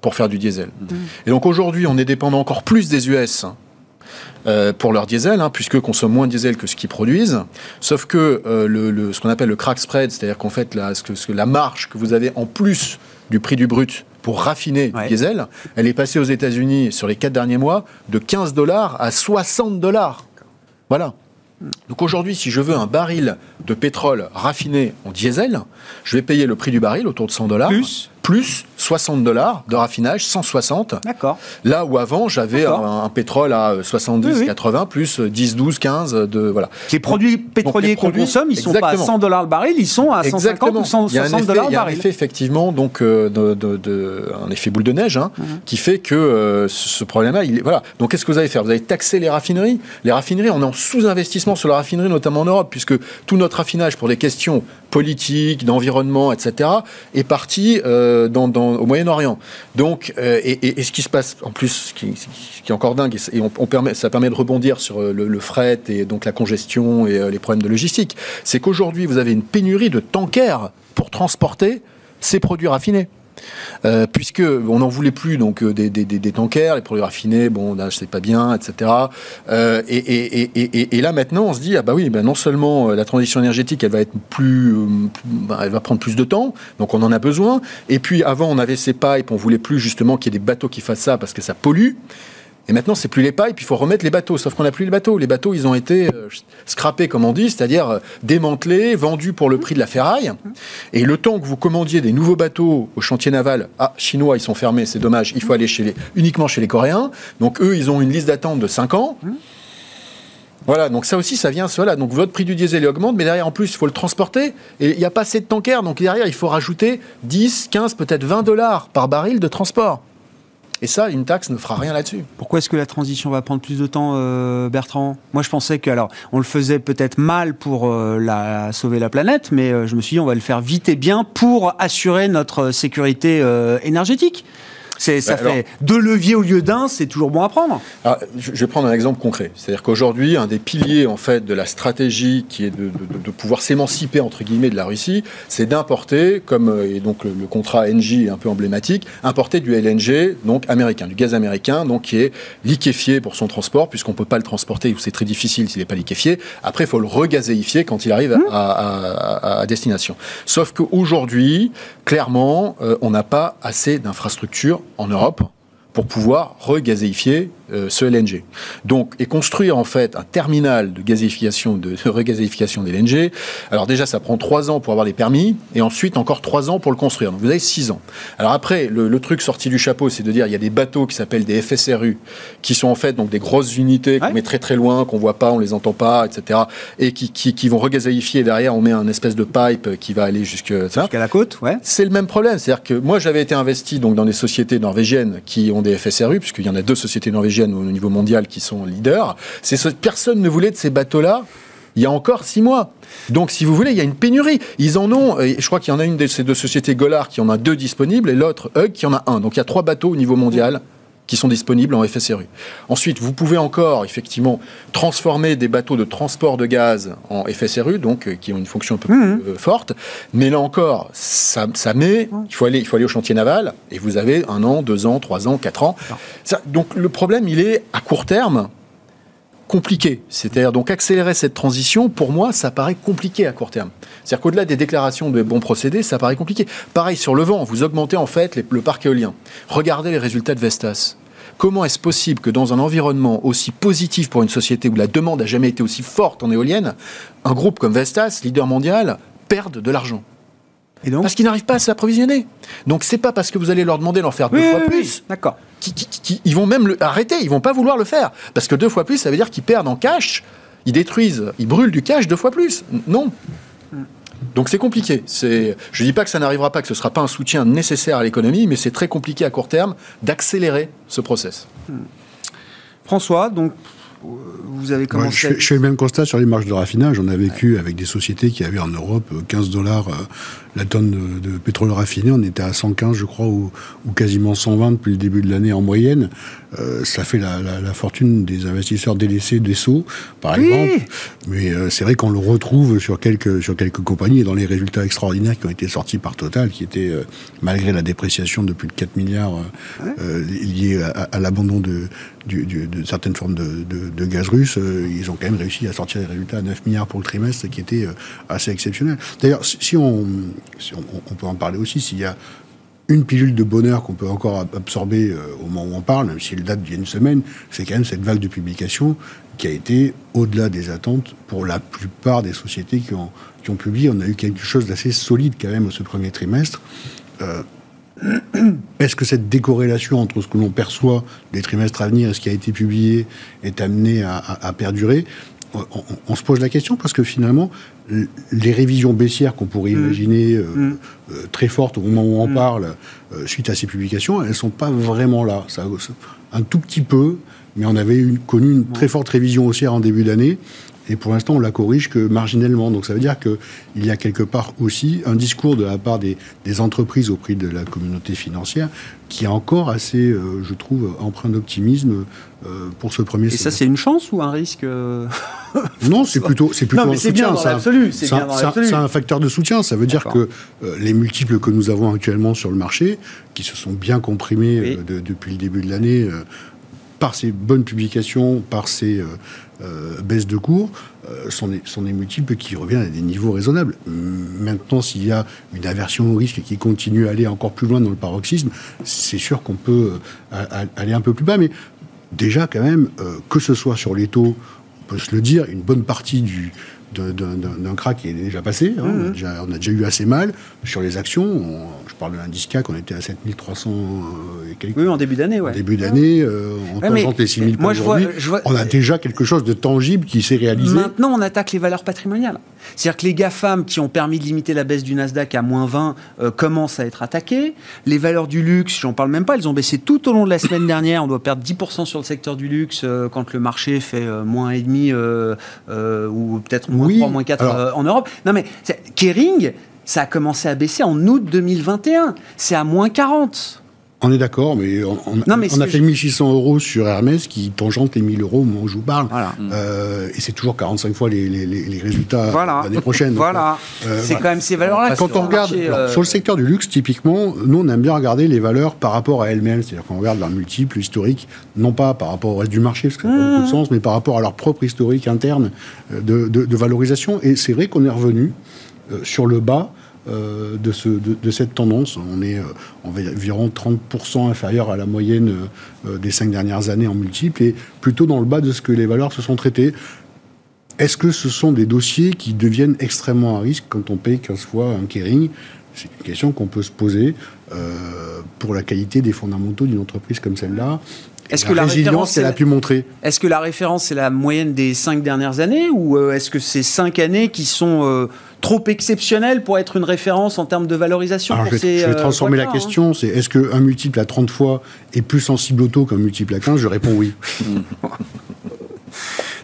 pour faire du diesel. Et donc aujourd'hui, on est dépendant encore plus des US euh, pour leur diesel, hein, puisque consomment moins de diesel que ce qu'ils produisent. Sauf que euh, le, ce qu'on appelle le crack spread, c'est-à-dire qu'en fait la, ce que, ce la marge que vous avez en plus du prix du brut pour raffiner du diesel, elle est passée aux États-Unis sur les quatre derniers mois de 15 dollars à 60 dollars. Voilà. Donc aujourd'hui, si je veux un baril de pétrole raffiné en diesel, je vais payer le prix du baril autour de 100 dollars. Plus 60 dollars de raffinage, 160. D'accord. Là où avant, j'avais un, pétrole à 70, 80, plus 10, 12, 15 de, voilà. Les produits pétroliers qu'on consomme, ils ne sont pas à 100 dollars le baril, ils sont à 150 ou 160 dollars le baril. Il y a un effet, effectivement, donc, euh, de, un effet boule de neige, hein, mhm. qui fait que euh, ce problème-là, il voilà. Donc, qu'est-ce que vous allez faire? Vous allez taxer les raffineries? Les raffineries, on est en sous-investissement sur la raffinerie, notamment en Europe, puisque tout notre raffinage pour des questions politiques, d'environnement, etc., est parti euh, au Moyen-Orient. Donc, euh, et, ce qui se passe, en plus, ce qui, est encore dingue, et on, permet, ça permet de rebondir sur euh, le, fret et donc la congestion et les problèmes de logistique, c'est qu'aujourd'hui, vous avez une pénurie de tankers pour transporter ces produits raffinés. Euh, puisque on n'en voulait plus donc euh, des, des, tankers, les produits raffinés, bon, là, c'est pas bien, etc. Euh, et, là maintenant, on se dit ah bah oui, ben non seulement la transition énergétique, elle va être ben, elle va prendre plus de temps, donc on en a besoin. Et puis avant, on avait ces pipes, on voulait plus justement qu'il y ait des bateaux qui fassent ça parce que ça pollue. Et maintenant, c'est plus les pailles, puis il faut remettre les bateaux. Sauf qu'on n'a plus les bateaux. Les bateaux, ils ont été euh, scrapés, comme on dit, c'est-à-dire euh, démantelés, vendus pour le prix de la ferraille. Et le temps que vous commandiez des nouveaux bateaux au chantier naval, ah, chinois, ils sont fermés, c'est dommage, il faut aller uniquement chez les Coréens. Donc eux, ils ont une liste d'attente de 5 ans. Voilà, donc ça aussi, ça vient, voilà, donc votre prix du diesel augmente, mais derrière, en plus, il faut le transporter, et il n'y a pas assez de tankers, donc derrière, il faut rajouter 10, 15, peut-être 20 dollars par baril de transport. Et ça, une taxe ne fera rien là-dessus. Pourquoi est-ce que la transition va prendre plus de temps, euh, Bertrand? Moi, je pensais que, alors, on le faisait peut-être mal pour euh, la, sauver la planète, mais euh, je me suis dit, on va le faire vite et bien pour assurer notre sécurité énergétique. Ça bah, fait deux leviers au lieu d'un, c'est toujours bon à prendre. Ah, je vais prendre un exemple concret. C'est-à-dire qu'aujourd'hui, un des piliers en fait de la stratégie qui est de, pouvoir s'émanciper entre guillemets de la Russie, c'est d'importer, comme euh, et donc le, contrat NJ est un peu emblématique, importer du LNG donc américain, du gaz américain, donc qui est liquéfié pour son transport, puisqu'on peut pas le transporter ou c'est très difficile s'il n'est pas liquéfié. Après, il faut le regazéifier quand il arrive à, destination. Sauf qu'aujourd'hui, clairement, euh, on n'a pas assez d'infrastructures en Europe pour pouvoir regazéifier euh, ce LNG. Donc, et construire en fait un terminal de gazéification, de, de regazéification d'LNG. Alors déjà, ça prend trois ans pour avoir les permis, et ensuite encore trois ans pour le construire. Donc vous avez six ans. Alors après, le, truc sorti du chapeau, c'est de dire il y a des bateaux qui s'appellent des FSRU, qui sont en fait donc des grosses unités qu'on met très très loin, qu'on voit pas, on les entend pas, etc. Et qui, qui, vont regazéifier. Derrière, on met un espèce de pipe qui va aller jusque jusqu'à la côte. Ouais. C'est le même problème. C'est-à-dire que moi, j'avais été investi donc dans des sociétés norvégiennes qui ont des FSRU, puisqu'il y en a deux sociétés norvégiennes au niveau mondial qui sont leaders. Personne ne voulait de ces bateaux-là il y a encore six mois. Donc, si vous voulez, il y a une pénurie. Ils en ont, je crois qu'il y en a une de ces deux sociétés, Gollard, qui en a deux disponibles, et l'autre, Hug, qui en a un. Donc, il y a trois bateaux au niveau mondial qui sont disponibles en FSRU. Ensuite, vous pouvez encore, effectivement, transformer des bateaux de transport de gaz en FSRU, donc euh, qui ont une fonction un peu mmh. plus euh, forte. Mais là encore, ça, met, il faut, aller, il faut aller au chantier naval, et vous avez un an, deux ans, trois ans, quatre ans. donc le problème, il est à court terme, compliqué. C'est-à-dire donc accélérer cette transition, pour moi, ça paraît compliqué à court terme. C'est-à-dire qu'au-delà des déclarations de bons procédés, ça paraît compliqué. Pareil sur le vent, vous augmentez en fait le parc éolien. Regardez les résultats de Vestas. Comment est-ce possible que dans un environnement aussi positif pour une société où la demande n'a jamais été aussi forte en éolienne, un groupe comme Vestas, leader mondial, perde de l'argent? Parce qu'ils n'arrivent pas à s'approvisionner. Donc c'est pas parce que vous allez leur demander d'en faire deux fois plus. D'accord. ils vont même le, arrêter, ils vont pas vouloir le faire. Parce que deux fois plus, ça veut dire qu'ils perdent en cash, ils détruisent, ils brûlent du cash deux fois plus. Non. Donc c'est compliqué. C'est, je dis pas que ça n'arrivera pas, que ce sera pas un soutien nécessaire à l'économie, mais c'est très compliqué à court terme d'accélérer ce process. François, donc vous avez commencé. je, fais le même constat sur les marges de raffinage. On a vécu avec des sociétés qui avaient en Europe 15 dollars euh, la tonne de, pétrole raffiné. On était à 115, je crois, ou, quasiment 120 depuis le début de l'année en moyenne. Euh, ça fait la, fortune des investisseurs délaissés des Sceaux, par exemple. Mais euh, c'est vrai qu'on le retrouve sur quelques, sur quelques compagnies et dans les résultats extraordinaires qui ont été sortis par Total, qui étaient, malgré la dépréciation de plus de 4 milliards liés à, l'abandon de, de, certaines formes de, de gaz russe, ils ont quand même réussi à sortir des résultats à 9 milliards pour le trimestre, qui était assez exceptionnel. D'ailleurs, si on on, peut en parler aussi, s'il y a une pilule de bonheur qu'on peut encore absorber euh, au moment où on parle, même si elle date d'il y a une semaine, c'est quand même cette vague de publication qui a été au-delà des attentes pour la plupart des sociétés qui ont, publié. On a eu quelque chose d'assez solide quand même ce premier trimestre. Euh, est-ce que cette décorrélation entre ce que l'on perçoit des trimestres à venir et ce qui a été publié est amené à perdurer? On, se pose la question parce que finalement, les révisions baissières qu'on pourrait mm. imaginer euh, mm. euh, très fortes au moment où on mm. parle, euh, suite à ces publications, elles ne sont pas vraiment là. Ça, un tout petit peu, mais on avait connu une très forte révision haussière en début d'année. Et pour l'instant, on la corrige que marginalement. Donc ça veut dire qu'il y a quelque part aussi un discours de la part des, entreprises au prix de la communauté financière qui est encore assez, euh, je trouve, empreint d'optimisme euh, pour ce premier Et ça, c'est une chance ou un risque euh Non, c'est plutôt, c'est plutôt un soutien. C'est un, facteur de soutien. Ça veut dire que les multiples que nous avons actuellement sur le marché, qui se sont bien comprimés depuis le début de l'année, par ces bonnes publications, par ces euh, baisse de cours, euh, sont, des, multiples qui reviennent à des niveaux raisonnables. Maintenant, s'il y a une aversion au risque qui continue à aller encore plus loin dans le paroxysme, c'est sûr qu'on peut euh, aller un peu plus bas, mais déjà quand même, que ce soit sur les taux, on peut se le dire, une bonne partie du, d'un crack qui est déjà passé. Hein. Mmh. on, a déjà, eu assez mal. Sur les actions, je parle de l'indice CAC, on était à 7300 euh, et quelques. Oui, en début d'année, ouais. En début d'année, euh, on tangente les 6000 points aujourd'hui. On a déjà quelque chose de tangible qui s'est réalisé. Maintenant, on attaque les valeurs patrimoniales. C'est-à-dire que les GAFAM qui ont permis de limiter la baisse du Nasdaq à moins 20 euh, commencent à être attaqués. Les valeurs du luxe, j'en parle même pas, elles ont baissé tout au long de la semaine dernière. On doit perdre 10% sur le secteur du luxe quand le marché fait moins et demi ou peut-être moins oui, 3, moins 4 euh, en Europe. Non mais, Kering, ça a commencé à baisser en août 2021. C'est à moins 40. On est d'accord, mais on, on, a fait 1600 euros sur Hermès qui tangente les 1000 euros au moment où je vous parle. Euh, et c'est toujours 45 fois les, les, résultats l'année prochaine. Voilà. Euh, c'est quand même ces valeurs-là. Quand on regarde, sur le secteur du luxe, typiquement, nous, on aime bien regarder les valeurs par rapport à elles-mêmes. C'est-à-dire qu'on regarde leur multiple historique, non pas par rapport au reste du marché, parce que ça n'a pas beaucoup de mmh. sens, mais par rapport à leur propre historique interne de, de valorisation. Et c'est vrai qu'on est revenu sur le bas euh, de, ce, de, cette tendance. On est euh, environ 30% inférieur à la moyenne euh, des cinq dernières années en multiple et plutôt dans le bas de ce que les valeurs se sont traitées. Est-ce que ce sont des dossiers qui deviennent extrêmement à risque quand on paye 15 fois un Kering? C'est une question qu'on peut se poser pour la qualité des fondamentaux d'une entreprise comme celle-là. Est-ce que la résilience qu'elle a pu montrer Est-ce que la référence c'est la moyenne des cinq dernières années ou est-ce que c'est cinq années qui sont trop exceptionnel pour être une référence en termes de valorisation je, vais, euh, transformer la question. Hein. C'est est-ce qu'un multiple à 30 fois est plus sensible au taux qu'un multiple à 15 Je réponds oui.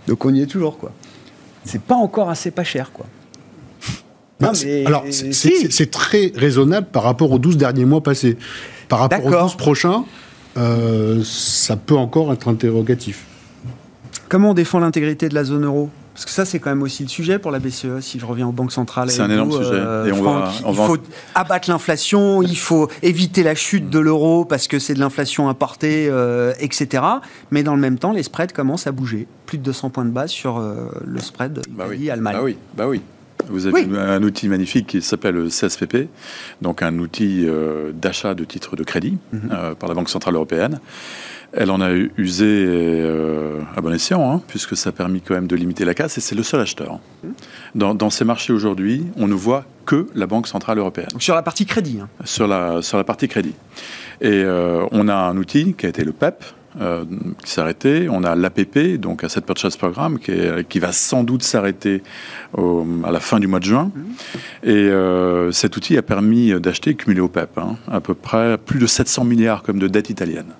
Donc on y est toujours, quoi. c'est pas encore assez pas cher, quoi. Bah, alors, c'est très raisonnable par rapport aux 12 derniers mois passés. Par rapport aux 12 prochains, euh, ça peut encore être interrogatif. Comment on défend l'intégrité de la zone euro? Parce que ça, c'est quand même aussi le sujet pour la BCE, si je reviens aux banques centrales. C'est un énorme sujet. Euh, Et on va, il faut abattre l'inflation, il faut éviter la chute de l'euro parce que c'est de l'inflation importée, euh, etc. Mais dans le même temps, les spreads commencent à bouger. Plus de 200 points de base sur le spread bah Italie-Allemagne. Bah oui, bah oui. Vous avez un outil magnifique qui s'appelle le CSPP, donc un outil euh, d'achat de titres de crédit mhm. euh, par la Banque Centrale Européenne. Elle en a usé euh, à bon escient, hein, puisque ça a permis quand même de limiter la casse, et c'est le seul acheteur. Mhm. Dans, dans, ces marchés aujourd'hui, on ne voit que la Banque Centrale Européenne. sur la partie crédit hein. sur, la, sur la partie crédit. Et on a un outil qui a été le PEP, euh, qui s'est arrêté. On a l'APP, donc Asset Purchase Programme, qui, qui va sans doute s'arrêter à la fin du mois de juin. Et euh, cet outil a permis d'acheter, cumulé au PEP, hein, à peu près plus de 700 milliards comme de dette italienne.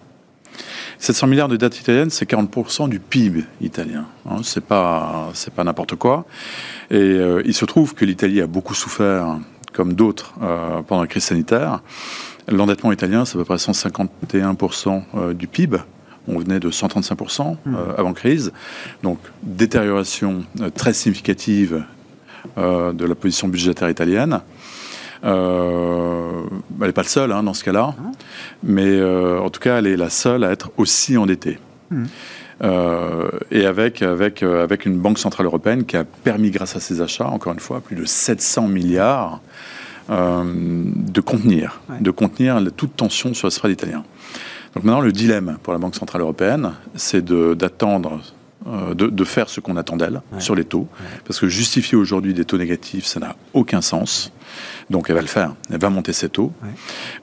700 milliards de dette italienne, c'est 40% du PIB italien. Hein, c'est pas, c'est pas n'importe quoi. Et euh, il se trouve que l'Italie a beaucoup souffert, comme d'autres, pendant la crise sanitaire. L'endettement italien, c'est à peu près 151% du PIB. On venait de 135% mmh. euh, avant crise. Donc, détérioration euh, très significative euh, de la position budgétaire italienne. elle n'est pas le seul hein, dans ce cas-là, ah. mais en tout cas, elle est la seule à être aussi endettée. Mmh. et avec, avec, avec une banque centrale européenne qui a permis, grâce à ses achats, encore une fois, plus de 700 milliards, de contenir, de contenir toute tension sur le spread italien. Donc maintenant, le dilemme pour la Banque Centrale Européenne, c'est d'attendre euh, de, faire ce qu'on attend d'elle sur les taux. Parce que justifier aujourd'hui des taux négatifs, ça n'a aucun sens. Donc elle va le faire, elle va monter ses taux.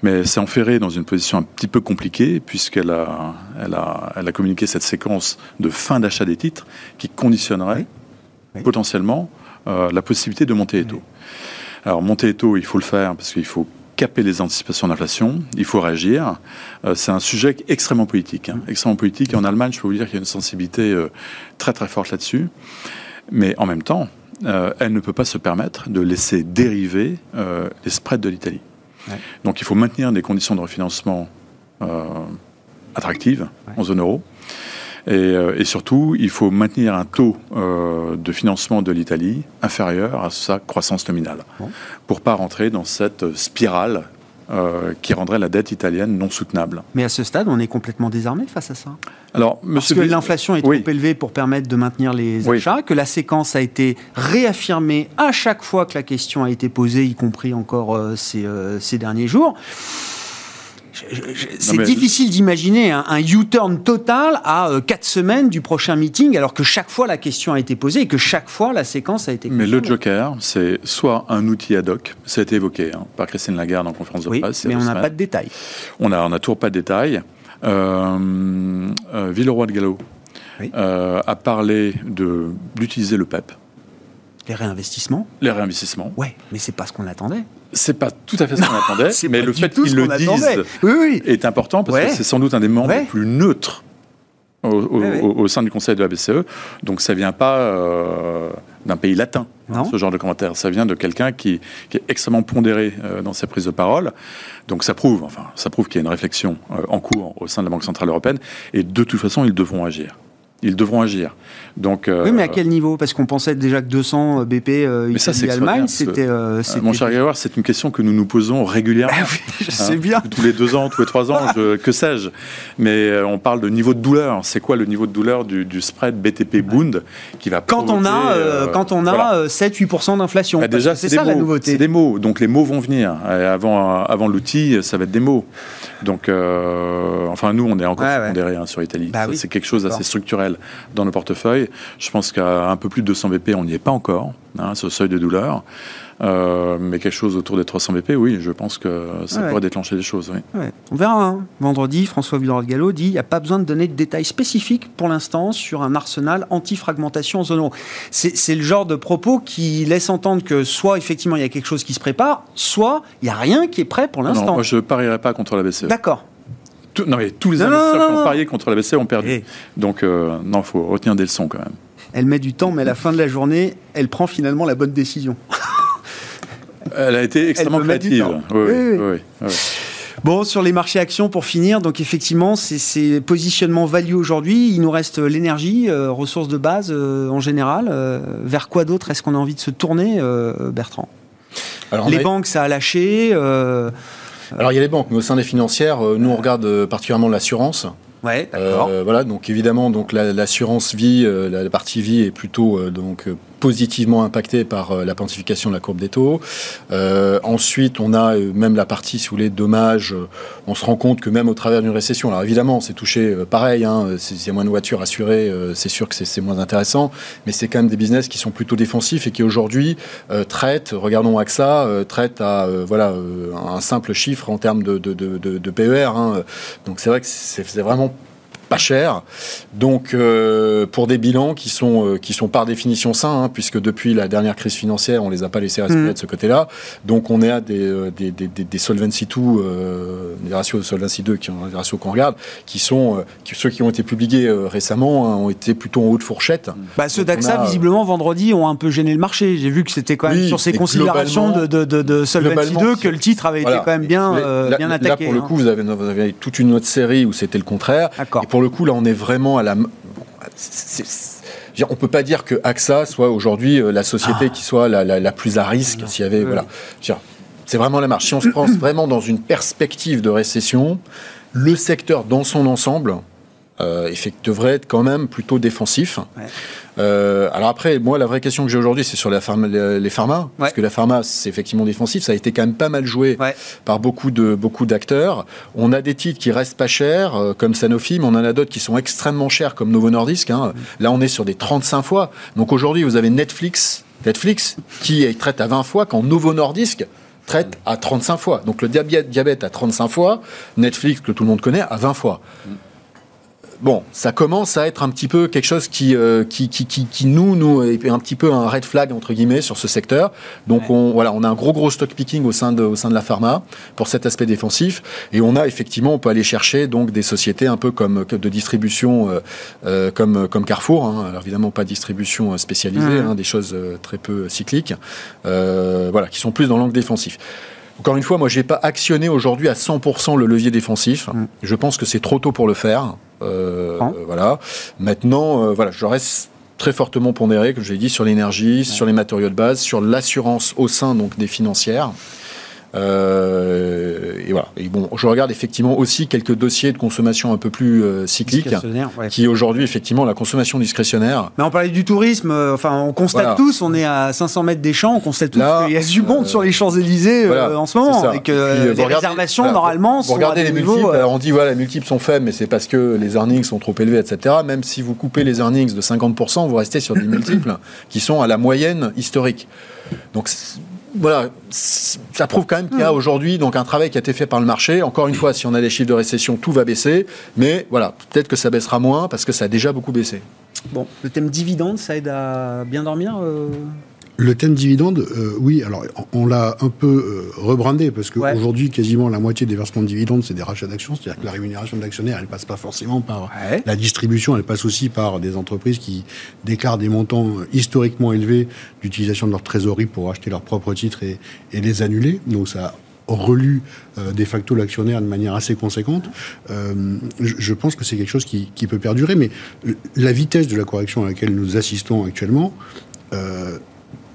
Mais c'est enferré dans une position un petit peu compliquée, puisqu'elle a, elle a, elle a communiqué cette séquence de fin d'achat des titres qui conditionnerait potentiellement euh, la possibilité de monter les taux. Alors monter les taux, il faut le faire parce qu'il faut caper les anticipations d'inflation, il faut réagir. Euh, c'est un sujet extrêmement politique, hein. extrêmement politique. Et en Allemagne, je peux vous dire qu'il y a une sensibilité euh, très très forte là-dessus. Mais en même temps, euh, elle ne peut pas se permettre de laisser dériver les spreads de l'Italie. Donc il faut maintenir des conditions de refinancement attractives en zone euro. Euh, et, surtout, il faut maintenir un taux euh, de financement de l'Italie inférieur à sa croissance nominale, pour pas rentrer dans cette spirale euh, qui rendrait la dette italienne non soutenable. Mais à ce stade, on est complètement désarmé face à ça. Alors, Parce que l'inflation est trop élevée pour permettre de maintenir les achats, que la séquence a été réaffirmée à chaque fois que la question a été posée, y compris encore ces, ces derniers jours c'est difficile d'imaginer un, U-turn total à 4 euh, semaines du prochain meeting, alors que chaque fois la question a été posée et que chaque fois la séquence a été. Mais le Joker, c'est soit un outil ad hoc, ça a été évoqué hein, par Christine Lagarde en conférence de oui, presse. Mais on n'a pas de détails. On n'a on a toujours pas de détails. Euh, euh, Villeroy de Gallo a parlé d'utiliser le PEP les réinvestissements Les réinvestissements. Ouais, mais c'est pas ce qu'on attendait. C'est pas tout à fait ce qu'on attendait, mais le fait qu'ils le disent est important parce que c'est sans doute un des membres les plus neutres au, sein du conseil de la BCE. Donc ça vient pas euh, d'un pays latin, ce genre de commentaire. Ça vient de quelqu'un qui, est extrêmement pondéré euh, dans ses prises de parole. Donc ça prouve, enfin, ça prouve qu'il y a une réflexion euh, en cours au sein de la Banque centrale européenne. Et de toute façon, ils devront agir ils devront agir. Donc, oui, mais à quel niveau? Parce qu'on pensait déjà que 200 BP euh, Italie, Allemagne, c'était. Euh, mon cher Grégoire, c'est une question que nous nous posons régulièrement. Ah oui, je sais hein, bien. Tous les deux ans, tous les trois ans, que sais-je. Mais euh, on parle de niveau de douleur. C'est quoi le niveau de douleur du, spread BTP Bund qui va quand on a euh, quand on a 7-8% d'inflation. Bah, déjà, c'est ça la nouveauté. C'est des mots. Donc les mots vont venir. avant avant l'outil, ça va être des mots. Donc, enfin, nous, on est encore ouais, hein, sur l'Italie. Bah c'est quelque chose d'assez structurel dans nos portefeuilles. Je pense qu'à un peu plus de 200 BP, on n'y est pas encore, hein, ce seuil de douleur. Euh, mais quelque chose autour des 300 BP, oui, je pense que ça pourrait déclencher des choses. On verra. Hein. Vendredi, François Villard-Gallo dit qu'il n'y a pas besoin de donner de détails spécifiques pour l'instant sur un arsenal anti-fragmentation en zone euro. C'est le genre de propos qui laisse entendre que soit effectivement il y a quelque chose qui se prépare, soit il n'y a rien qui est prêt pour l'instant. Moi, je ne parierai pas contre la BCE. D'accord non, mais tous les investisseurs qui ont parié contre la BCE ont perdu. Donc, euh, non, il faut retenir des leçons quand même. Elle met du temps, mais à la fin de la journée, elle prend finalement la bonne décision. Elle a été extrêmement créative. Oui, oui, Bon, sur les marchés actions, pour finir, donc effectivement, c'est positionnement value aujourd'hui. Il nous reste l'énergie, euh, ressources de base euh, en général. Euh, vers quoi d'autre est-ce qu'on a envie de se tourner, Bertrand? Alors, Les banques, ça a lâché. Alors il y a les banques, mais au sein des financières, nous on regarde particulièrement l'assurance. Ouais, d'accord. voilà, donc évidemment, donc l'assurance vie, la, partie vie est plutôt donc positivement impacté par euh, la pontification de la courbe des taux. Euh, ensuite, on a euh, même la partie, sous les dommages, on se rend compte que même au travers d'une récession, alors évidemment, c'est touché pareil, hein, s'il y a moins de voitures assurées, c'est sûr que c'est moins intéressant, mais c'est quand même des business qui sont plutôt défensifs et qui aujourd'hui traitent, regardons AXA, traitent à voilà, un simple chiffre en termes de, PER. Hein. Donc c'est vrai que c'est vraiment pas cher. Donc, euh, pour des bilans qui sont, euh, qui sont par définition sains, hein, puisque depuis la dernière crise financière, on les a pas laissés respirer mm. de ce côté-là. Donc, on est à des, euh, des, des, des Solvency 2, des ratios de Solvency 2, qui des ratios qu'on regarde, qui sont, ceux qui ont été publiés récemment, hein, ont été plutôt en haute fourchette. Bah, ceux d'AXA, visiblement, vendredi, ont un peu gêné le marché. J'ai vu que c'était quand même sur ces considérations de, de, de, Solvency 2 que le titre avait été quand même bien, bien attaqué. Là, pour le hein. coup, vous avez, vous avez toute une autre série où c'était le contraire. Et pour le coup, là, on est vraiment à la. On peut pas dire que AXA soit aujourd'hui euh, la société ah. qui soit la, plus à risque. S'il y avait, voilà. C'est vraiment la marche. Si on se pense vraiment dans une perspective de récession, le secteur dans son ensemble, euh, devrait être quand même plutôt défensif. Euh, alors après, moi, la vraie question que j'ai aujourd'hui, c'est sur la les, pharma, parce que la pharma, c'est effectivement défensif. Ça a été quand même pas mal joué par beaucoup de beaucoup d'acteurs. On a des titres qui restent pas chers, euh, comme Sanofi, mais on en a d'autres qui sont extrêmement chers, comme Novo Nordisk. Hein. Là, on est sur des 35 fois. Donc aujourd'hui, vous avez Netflix, Netflix qui traite à 20 fois, quand Novo Nordisk traite à 35 fois. Donc le diabète, diabète à 35 fois, Netflix, que tout le monde connaît, à 20 fois bon, ça commence à être un petit peu quelque chose qui, euh, qui, qui, qui, nous, nous, est un petit peu un red flag, entre guillemets, sur ce secteur. Donc, on, voilà, on a un gros, gros stock picking au sein de, au sein de la pharma pour cet aspect défensif. Et on a effectivement, on peut aller chercher donc des sociétés un peu comme de distribution euh, euh, comme, comme Carrefour. Hein. Alors, évidemment, pas distribution spécialisée, hein, des choses très peu cycliques. voilà, qui sont plus dans l'angle défensif. Encore une fois, moi, je n'ai pas actionné aujourd'hui à 100% le levier défensif. Mm. Je pense que c'est trop tôt pour le faire. Euh, voilà. Maintenant, euh, voilà, je reste très fortement pondéré, comme je l'ai dit, sur l'énergie, sur les matériaux de base, sur l'assurance au sein donc des financières. Euh, et voilà. Et bon, je regarde effectivement aussi quelques dossiers de consommation un peu plus euh, cycliques, qui aujourd'hui effectivement la consommation discrétionnaire. Mais on parlait du tourisme. Euh, enfin, on constate tous, on est à 500 mètres des champs, on constate tous qu'il y a du monde sur les Champs Élysées en ce moment, et que les réservations normalement sont regardez les multiples. on dit voilà, les multiples sont faibles, mais c'est parce que les earnings sont trop élevés, etc. Même si vous coupez les earnings de 50%, vous restez sur des multiples qui sont à la moyenne historique. Donc voilà, ça prouve quand même qu'il y a hmm. aujourd'hui donc un travail qui a été fait par le marché. Encore une fois, si on a des chiffres de récession, tout va baisser, mais voilà, peut-être que ça baissera moins parce que ça a déjà beaucoup baissé. Bon, le thème dividende, ça aide à bien dormir euh le thème dividende, euh, oui, alors on l'a un peu euh, rebrandé parce qu'aujourd'hui, quasiment la moitié des versements de dividendes, c'est des rachats d'actions, c'est-à-dire que la rémunération d'actionnaire, elle passe pas forcément par la distribution, elle passe aussi par des entreprises qui déclarent des montants historiquement élevés d'utilisation de leur trésorerie pour acheter leurs propres titres et, les annuler. Donc ça relu euh, de facto l'actionnaire de manière assez conséquente, je, pense que c'est quelque chose qui, qui, peut perdurer. Mais la vitesse de la correction à laquelle nous assistons actuellement,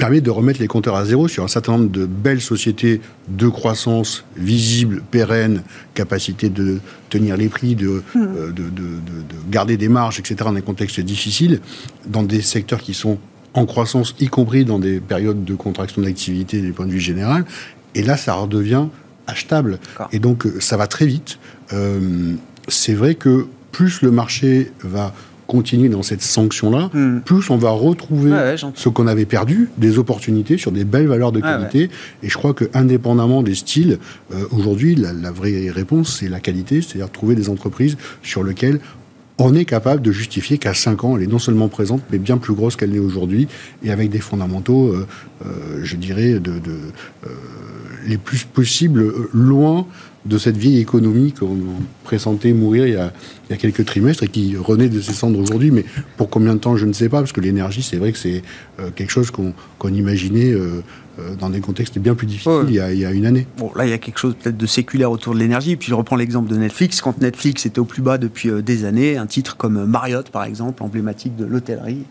permet de remettre les compteurs à zéro sur un certain nombre de belles sociétés de croissance visible, pérenne, capacité de tenir les prix, de, hmm. euh, de, garder des marges, etc., dans des contextes difficiles, dans des secteurs qui sont en croissance, y compris dans des périodes de contraction d'activité du point de vue général. Et là, ça redevient achetable. Et donc, euh, ça va très vite. Euh, c'est vrai que plus le marché va continuer dans cette sanction-là, hmm. plus on va retrouver ce qu'on avait perdu, des opportunités sur des belles valeurs de qualité. Et je crois que indépendamment des styles, euh, aujourd'hui, la, vraie réponse, c'est la qualité, c'est-à-dire trouver des entreprises sur lesquelles on est capable de justifier qu'à 5 ans, elle est non seulement présente, mais bien plus grosse qu'elle n'est aujourd'hui, et avec des fondamentaux, euh, euh, je dirais, de, les plus possibles loin de cette vieille économie qu'on pressentait mourir il y, a, il y, a, quelques trimestres et qui renaît de ses cendres aujourd'hui. Mais pour combien de temps, je ne sais pas, parce que l'énergie, c'est vrai que c'est euh, quelque chose qu'on imaginait euh, euh, dans des contextes bien plus difficiles il, y a, il, y a, une année. Bon, là, il y a quelque chose peut-être de séculaire autour de l'énergie. Puis je reprends l'exemple de Netflix. Quand Netflix était au plus bas depuis des années, un titre comme Marriott, par exemple, emblématique de l'hôtellerie,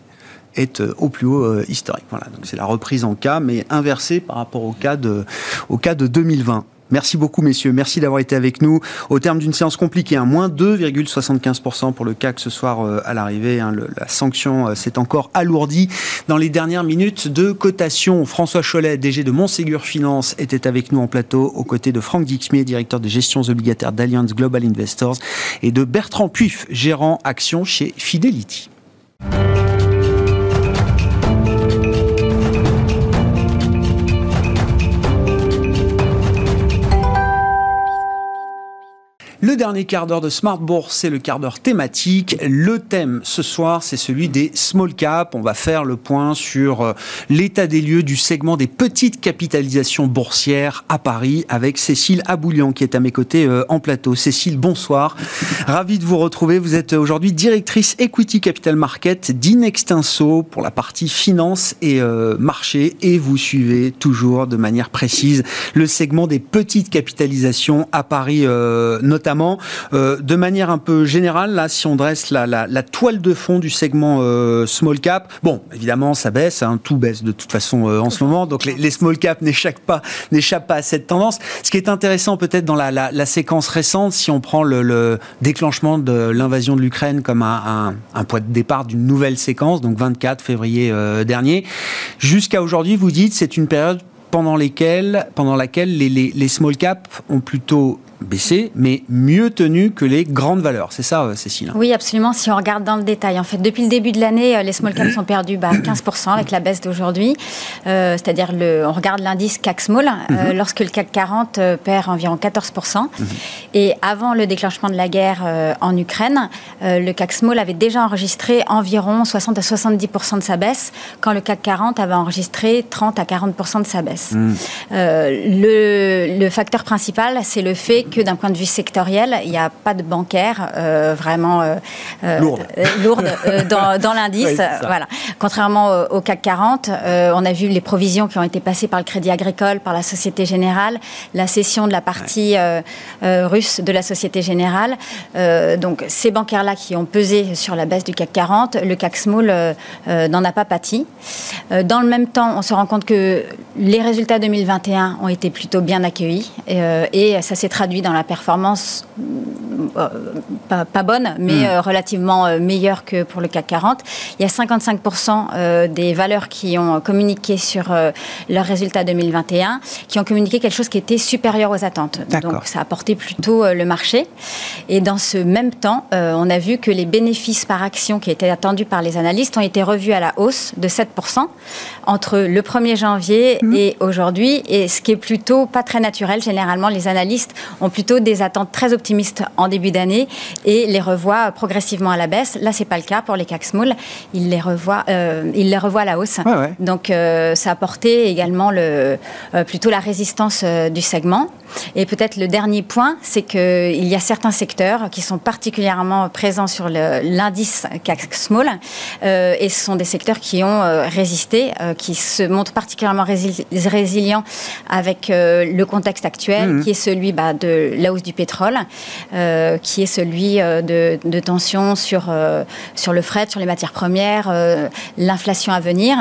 est au plus haut historique. Voilà, donc c'est la reprise en cas, mais inversée par rapport au cas de, au cas de 2020. Merci beaucoup, messieurs. Merci d'avoir été avec nous. Au terme d'une séance compliquée, un moins 2,75% pour le CAC ce soir euh, à l'arrivée. Hein, la sanction euh, s'est encore alourdie dans les dernières minutes de cotation. François Cholet, DG de Montségur Finance, était avec nous en plateau aux côtés de Franck Dixmier, directeur des gestions obligataires d'Allianz Global Investors, et de Bertrand Puif, gérant action chez Fidelity. Le dernier quart d'heure de Smart Bourse, c'est le quart d'heure thématique. Le thème ce soir, c'est celui des small caps. On va faire le point sur euh, l'état des lieux du segment des petites capitalisations boursières à Paris avec Cécile Aboulian qui est à mes côtés euh, en plateau. Cécile, bonsoir. Ravi de vous retrouver. Vous êtes aujourd'hui directrice Equity Capital Market d'Inextinso pour la partie finance et euh, marché et vous suivez toujours de manière précise le segment des petites capitalisations à Paris notamment euh, de manière un peu générale, là, si on dresse la, toile de fond du segment euh, small cap, bon, évidemment, ça baisse, hein, tout baisse de toute façon euh, en ce moment, donc les, small cap n'échappent pas, à cette tendance. Ce qui est intéressant peut-être dans la, séquence récente, si on prend le, déclenchement de l'invasion de l'Ukraine comme un, point de départ d'une nouvelle séquence, donc 24 février dernier, jusqu'à aujourd'hui, vous dites c'est une période pendant, pendant laquelle les, les small caps ont plutôt baissé, mais mieux tenu que les grandes valeurs. C'est ça, euh, Cécile Oui, absolument. Si on regarde dans le détail, en fait, depuis le début de l'année, euh, les small caps sont perdus bah, 15% avec la baisse d'aujourd'hui. Euh, c'est-à-dire, on regarde l'indice CAC Small, mhm. lorsque le CAC 40 perd environ 14%. Mhm. Et avant le déclenchement de la guerre en Ukraine, le CAC Small avait déjà enregistré environ 60 à 70% de sa baisse, quand le CAC 40 avait enregistré 30 à 40% de sa baisse. Mhm. le, le facteur principal, c'est le fait que d'un point de vue sectoriel, il n'y a pas de bancaire euh, vraiment euh, euh, lourde, dans, l'indice. voilà. Contrairement au, CAC 40, on a vu les provisions qui ont été passées par le Crédit Agricole, par la Société Générale, la cession de la partie russe de la Société Générale. donc ces bancaires-là qui ont pesé sur la baisse du CAC 40, le CAC Small n'en a pas pâti. dans le même temps, on se rend compte que les résultats 2021 ont été plutôt bien accueillis et ça s'est traduit dans la performance euh, pas, bonne, mais hmm. euh, relativement euh, meilleure que pour le CAC 40. Il y a 55% des valeurs qui ont communiqué sur leurs résultats 2021, qui ont communiqué quelque chose qui était supérieur aux attentes. Donc ça a porté plutôt le marché. Et dans ce même temps, on a vu que les bénéfices par action qui étaient attendus par les analystes ont été revus à la hausse de 7% entre le 1er janvier hmm. et aujourd'hui. Et ce qui est plutôt pas très naturel, généralement les analystes ont plutôt des attentes très optimistes en début d'année et les revoient progressivement à la baisse. Là, c'est pas le cas pour les CAC Small. Ils les revoient, euh, ils les revoient à la hausse. Donc, euh, ça a porté également le, euh, plutôt la résistance du segment. Et peut-être le dernier point, c'est qu'il y a certains secteurs qui sont particulièrement présents sur l'indice CAC Small et ce sont des secteurs qui ont résisté, qui se montrent particulièrement résilients avec le contexte actuel, mmh. qui est celui bah, de la hausse du pétrole, euh, qui est celui euh, de, de tension sur, euh, sur le fret, sur les matières premières, l'inflation à venir.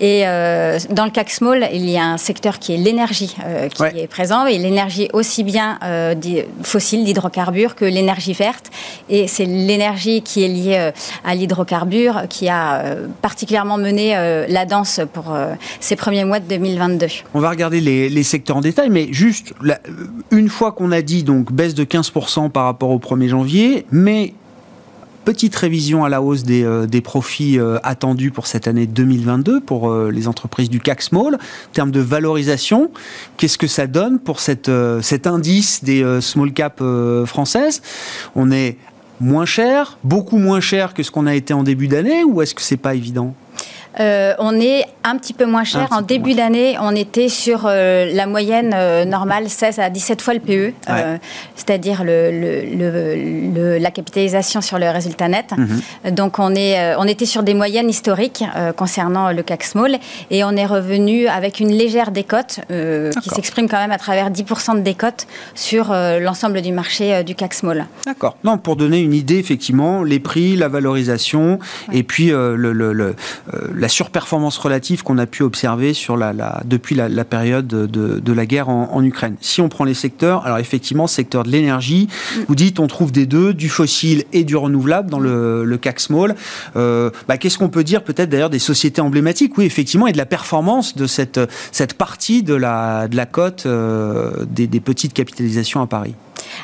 Et dans le CAC Small, il y a un secteur qui est l'énergie qui est présent, et l'énergie aussi bien fossile, d'hydrocarbures, que l'énergie verte. Et c'est l'énergie qui est liée à l'hydrocarbure qui a particulièrement mené la danse pour ces premiers mois de 2022. On va regarder les, les secteurs en détail, mais juste une fois qu'on a dit donc baisse de 15% par rapport au 1er janvier, mais petite révision à la hausse des, euh, profits euh, attendus pour cette année 2022 pour euh, les entreprises du CAC Small. En termes de valorisation, qu'est-ce que ça donne pour cet indice des small cap françaises? On est moins cher, beaucoup moins cher que ce qu'on a été en début d'année, ou est-ce que c'est pas évident? Euh, on est un petit peu moins cher. En début d'année, on était sur euh, la moyenne euh, normale 16 à 17 fois le PE, c'est-à-dire le, la capitalisation sur le résultat net. Mhm. Donc on, est, on était sur des moyennes historiques concernant le CAC Small et on est revenu avec une légère décote qui s'exprime quand même à travers 10% de décote sur l'ensemble du marché du CAC Small. D'accord. Non, pour donner une idée, effectivement, les prix, la valorisation et puis le la surperformance relative qu'on a pu observer sur la, depuis la, période de, la guerre en, Ukraine. Si on prend les secteurs, alors effectivement, secteur de l'énergie, mm. vous dites on trouve des deux, du fossile et du renouvelable dans le, le CAC Small. Euh, bah, qu'est-ce qu'on peut dire peut-être d'ailleurs des sociétés emblématiques? Oui, effectivement, et de la performance de cette, cette partie de la, de la cote euh, des, des petites capitalisations à Paris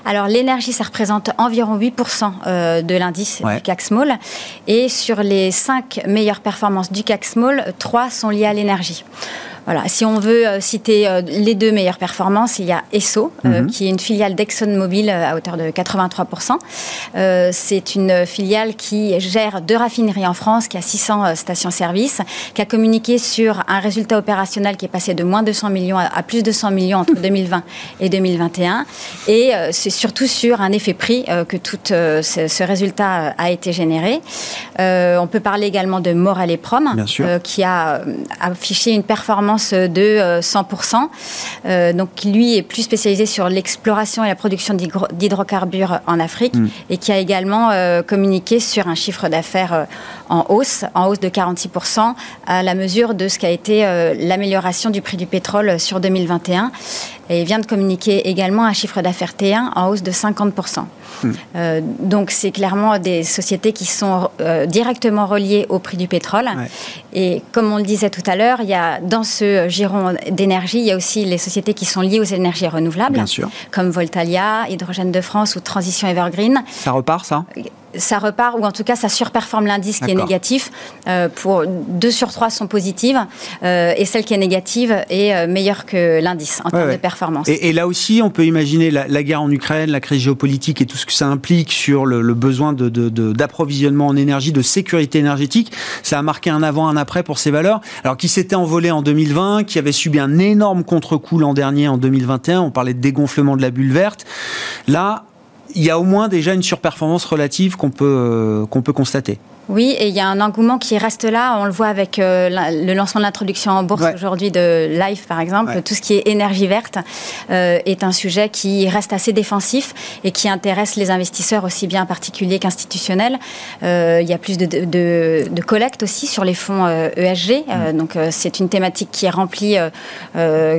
alors l'énergie, ça représente environ 8% euh, de l'indice du CAC Small. Et sur les 5 meilleures performances du CAC Small, 3 sont liées à l'énergie. Voilà. Si on veut euh, citer euh, les deux meilleures performances, il y a ESSO, euh, mhm. qui est une filiale d'ExxonMobil à hauteur de 83%. c'est une filiale qui gère deux raffineries en France, qui a 600 stations-service, qui a communiqué sur un résultat opérationnel qui est passé de moins de 100 millions à plus de 100 millions entre 2020 et 2021. Et c'est surtout sur un effet prix que tout ce, résultat a été généré. on peut parler également de Morel et Prom, qui a affiché une performance de 100%. Euh, euh, donc, lui est plus spécialisé sur l'exploration et la production d'hydrocarbures en Afrique mm. et qui a également euh, communiqué sur un chiffre d'affaires en hausse, en hausse de 46% à la mesure de ce qu'a été l'amélioration du prix du pétrole sur 2021. Et il vient de communiquer également un chiffre d'affaires T1 en hausse de 50%. Hmm. Euh, donc c'est clairement des sociétés qui sont euh, directement reliées au prix du pétrole. Et comme on le disait tout à l'heure, il y a dans ce giron d'énergie, il y a aussi les sociétés qui sont liées aux énergies renouvelables, comme Voltalia, Hydrogène de France ou Transition Evergreen. Ça repart ça? Ça repart, ou en tout cas ça surperforme l'indice qui est négatif. Euh, pour deux sur trois sont positives, euh, et celle qui est négative est euh, meilleure que l'indice en termes de performance. Et, là aussi, on peut imaginer la, guerre en Ukraine, la crise géopolitique et tout ce que ça implique sur le, besoin d'approvisionnement de, en énergie, de sécurité énergétique. Ça a marqué un avant, un après pour ces valeurs. Alors qui s'étaient envolées en 2020, qui avaient subi un énorme contre-coup l'an dernier en 2021. On parlait de dégonflement de la bulle verte. Là, il y a au moins déjà une surperformance relative qu'on peut, euh, qu'on peut constater. Oui, et il y a un engouement qui reste là. On le voit avec euh, le lancement de l'introduction en bourse aujourd'hui de Life, par exemple. Tout ce qui est énergie verte euh, est un sujet qui reste assez défensif et qui intéresse les investisseurs aussi bien particuliers qu'institutionnels. Euh, il y a plus de, de, de, collecte aussi sur les fonds ESG. E mm. donc c'est une thématique qui est remplie,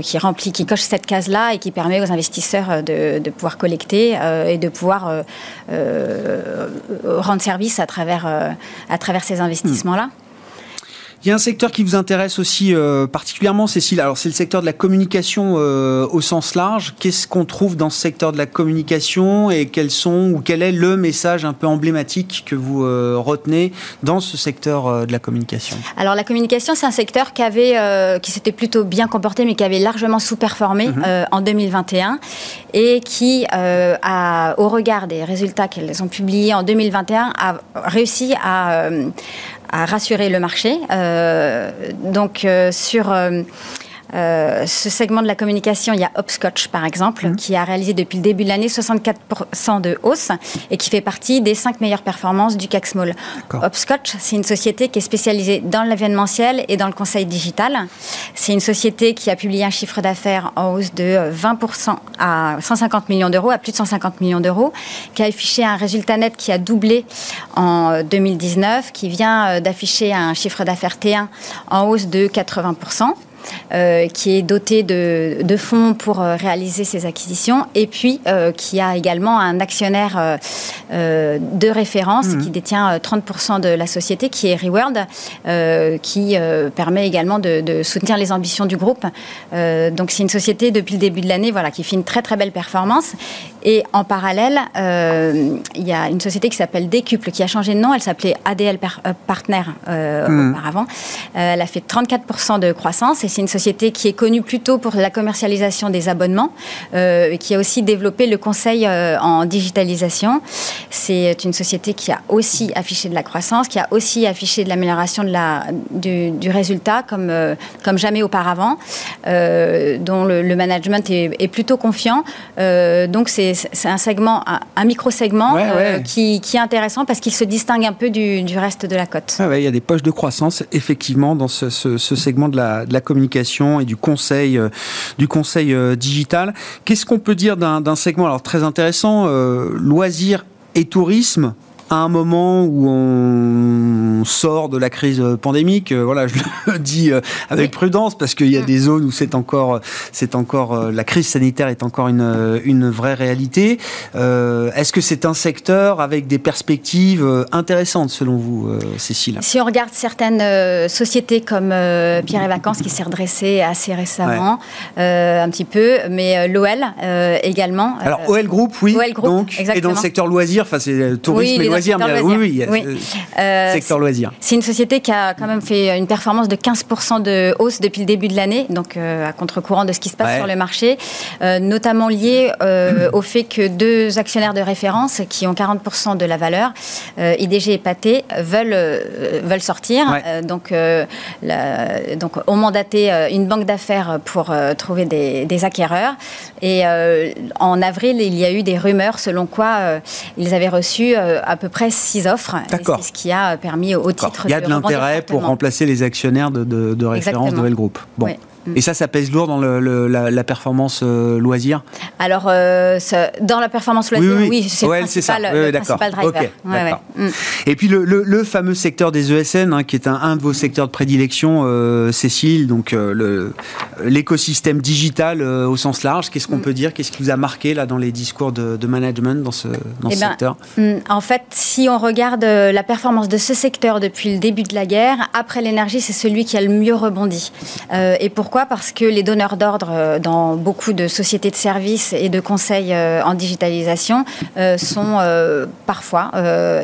qui remplie, qui coche cette case-là et qui permet aux investisseurs de, de pouvoir collecter et de pouvoir rendre service à travers à travers ces investissements-là. Il y a un secteur qui vous intéresse aussi euh, particulièrement, Cécile. Alors, c'est le secteur de la communication euh, au sens large. Qu'est-ce qu'on trouve dans ce secteur de la communication et quels sont ou quel est le message un peu emblématique que vous euh, retenez dans ce secteur de la communication? Alors, la communication, c'est un secteur qui avait, qui s'était plutôt bien comporté, mais qui avait largement sous-performé mhm. en 2021 et qui, a, au regard des résultats qu'elles ont publiés en 2021, a réussi à à rassurer le marché. Euh, donc euh, sur euh, ce segment de la communication, il y a Hopscotch, par exemple, mhm. qui a réalisé depuis le début de l'année 64% de hausse et qui fait partie des 5 meilleures performances du CAC Small. Hopscotch, c'est une société qui est spécialisée dans l'événementiel et dans le conseil digital. C'est une société qui a publié un chiffre d'affaires en hausse de 20% à 150 millions d'euros, à plus de 150 millions d'euros, qui a affiché un résultat net qui a doublé en 2019, qui vient euh, d'afficher un chiffre d'affaires T1 en hausse de 80%. Euh, qui est doté de, de, fonds pour euh, réaliser ces acquisitions, et puis euh, qui a également un actionnaire de référence mmh. qui détient 30% de la société, qui est Reworld, qui permet également de, de, soutenir les ambitions du groupe. donc c'est une société depuis le début de l'année voilà, qui fait une très très belle performance. Et en parallèle, il y a une société qui s'appelle Décuple, qui a changé de nom, elle s'appelait ADL Partner mmh. auparavant. elle a fait 34% de croissance et c'est une société qui est connue plutôt pour la commercialisation des abonnements euh, qui a aussi développé le conseil euh, en digitalisation. C'est une société qui a aussi affiché de la croissance, qui a aussi affiché de l'amélioration de la, du, du résultat comme, euh, comme jamais auparavant, dont le, management est, est, plutôt confiant. donc c'est un segment, un, micro-segment qui, qui, est intéressant parce qu'il se distingue un peu du, du reste de la cote. il y a des poches de croissance effectivement dans ce, ce, ce segment de la, de la, communication et du conseil, du conseil digital. Qu'est-ce qu'on peut dire d'un segment alors très intéressant, euh, loisirs et tourisme à un moment où on sort de la crise pandémique, euh, voilà, je le dis euh, avec prudence parce qu'il y a mm. des zones où c'est encore, c'est encore, euh, la crise sanitaire est encore une, une vraie réalité. Est-ce que c'est un secteur avec des perspectives intéressantes selon vous, Cécile? Si on regarde certaines sociétés comme Pierre et Vacances qui s'est redressé assez récemment, un petit peu, mais l'OL également. Alors OL Group, oui. OL Group, donc, et dans le secteur loisirs, enfin c'est tourisme et loisirs, mais oui, oui, secteur loisirs. C'est une société qui a quand même fait une performance de 15% de hausse depuis le début de l'année, donc euh, à contre-courant de ce qui se passe sur le marché, euh, notamment lié euh, au fait que deux actionnaires de référence qui ont 40% de la valeur, IDG et Pathé, veulent, veulent sortir. donc, la, donc, ont mandaté une banque d'affaires pour trouver des, des, acquéreurs. Et en avril, il y a eu des rumeurs selon quoi ils avaient reçu à peu près six offres. C'est ce qui a permis au titre Il y a de, l'intérêt pour remplacer les actionnaires de, de, référence de Group. Bon. Et ça, ça pèse lourd dans le, la, performance euh, loisir Alors, euh, dans la performance loisir, oui, c'est le principal, driver. Mm. Et puis le, fameux secteur des ESN, hein, qui est un, de vos secteurs de prédilection, euh, Cécile, donc l'écosystème digital au sens large, qu'est-ce qu'on mm. peut dire? Qu'est-ce qui vous a marqué là dans les discours de, management dans ce, dans eh ce ben, secteur? mm, En fait, si on regarde la performance de ce secteur depuis le début de la guerre, après l'énergie, c'est celui qui a le mieux rebondi. et pourquoi parce que les donneurs d'ordre euh, dans beaucoup de sociétés de services et de conseils euh, en digitalisation euh, sont parfois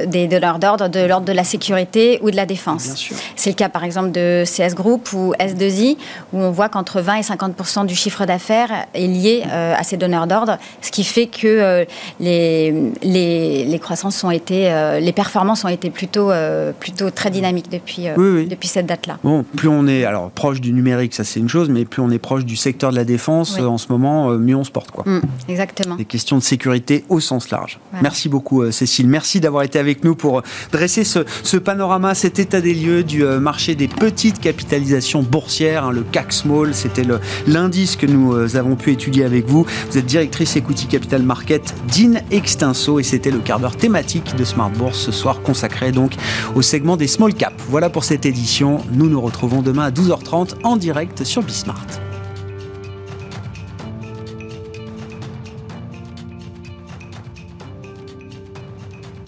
des donneurs d'ordre de l'ordre de la sécurité ou de la défense. C'est le cas par exemple de CS Group ou S2I où on voit qu'entre 20 et 50% du chiffre d'affaires est lié à ces donneurs d'ordre, ce qui fait que les, les, les, croissances ont été, les performances ont été plutôt, plutôt très dynamiques depuis, depuis cette date-là. Bon, plus on est alors proche du numérique, ça c'est une chose mais plus on est proche du secteur de la défense en ce moment, euh, mieux on se porte. Quoi. Mm, exactement. Des questions de sécurité au sens large. Merci beaucoup, euh, Cécile. Merci d'avoir été avec nous pour euh, dresser ce, panorama, cet état des lieux du marché des petites capitalisations boursières, hein, le CAC Small. C'était l'indice que nous avons pu étudier avec vous. Vous êtes directrice Equity Capital Market d'IN Extinso et c'était le quart d'heure thématique de Smart Bourse ce soir consacré donc au segment des small caps. Voilà pour cette édition. Nous nous retrouvons demain à 12h30 en direct sur Smart.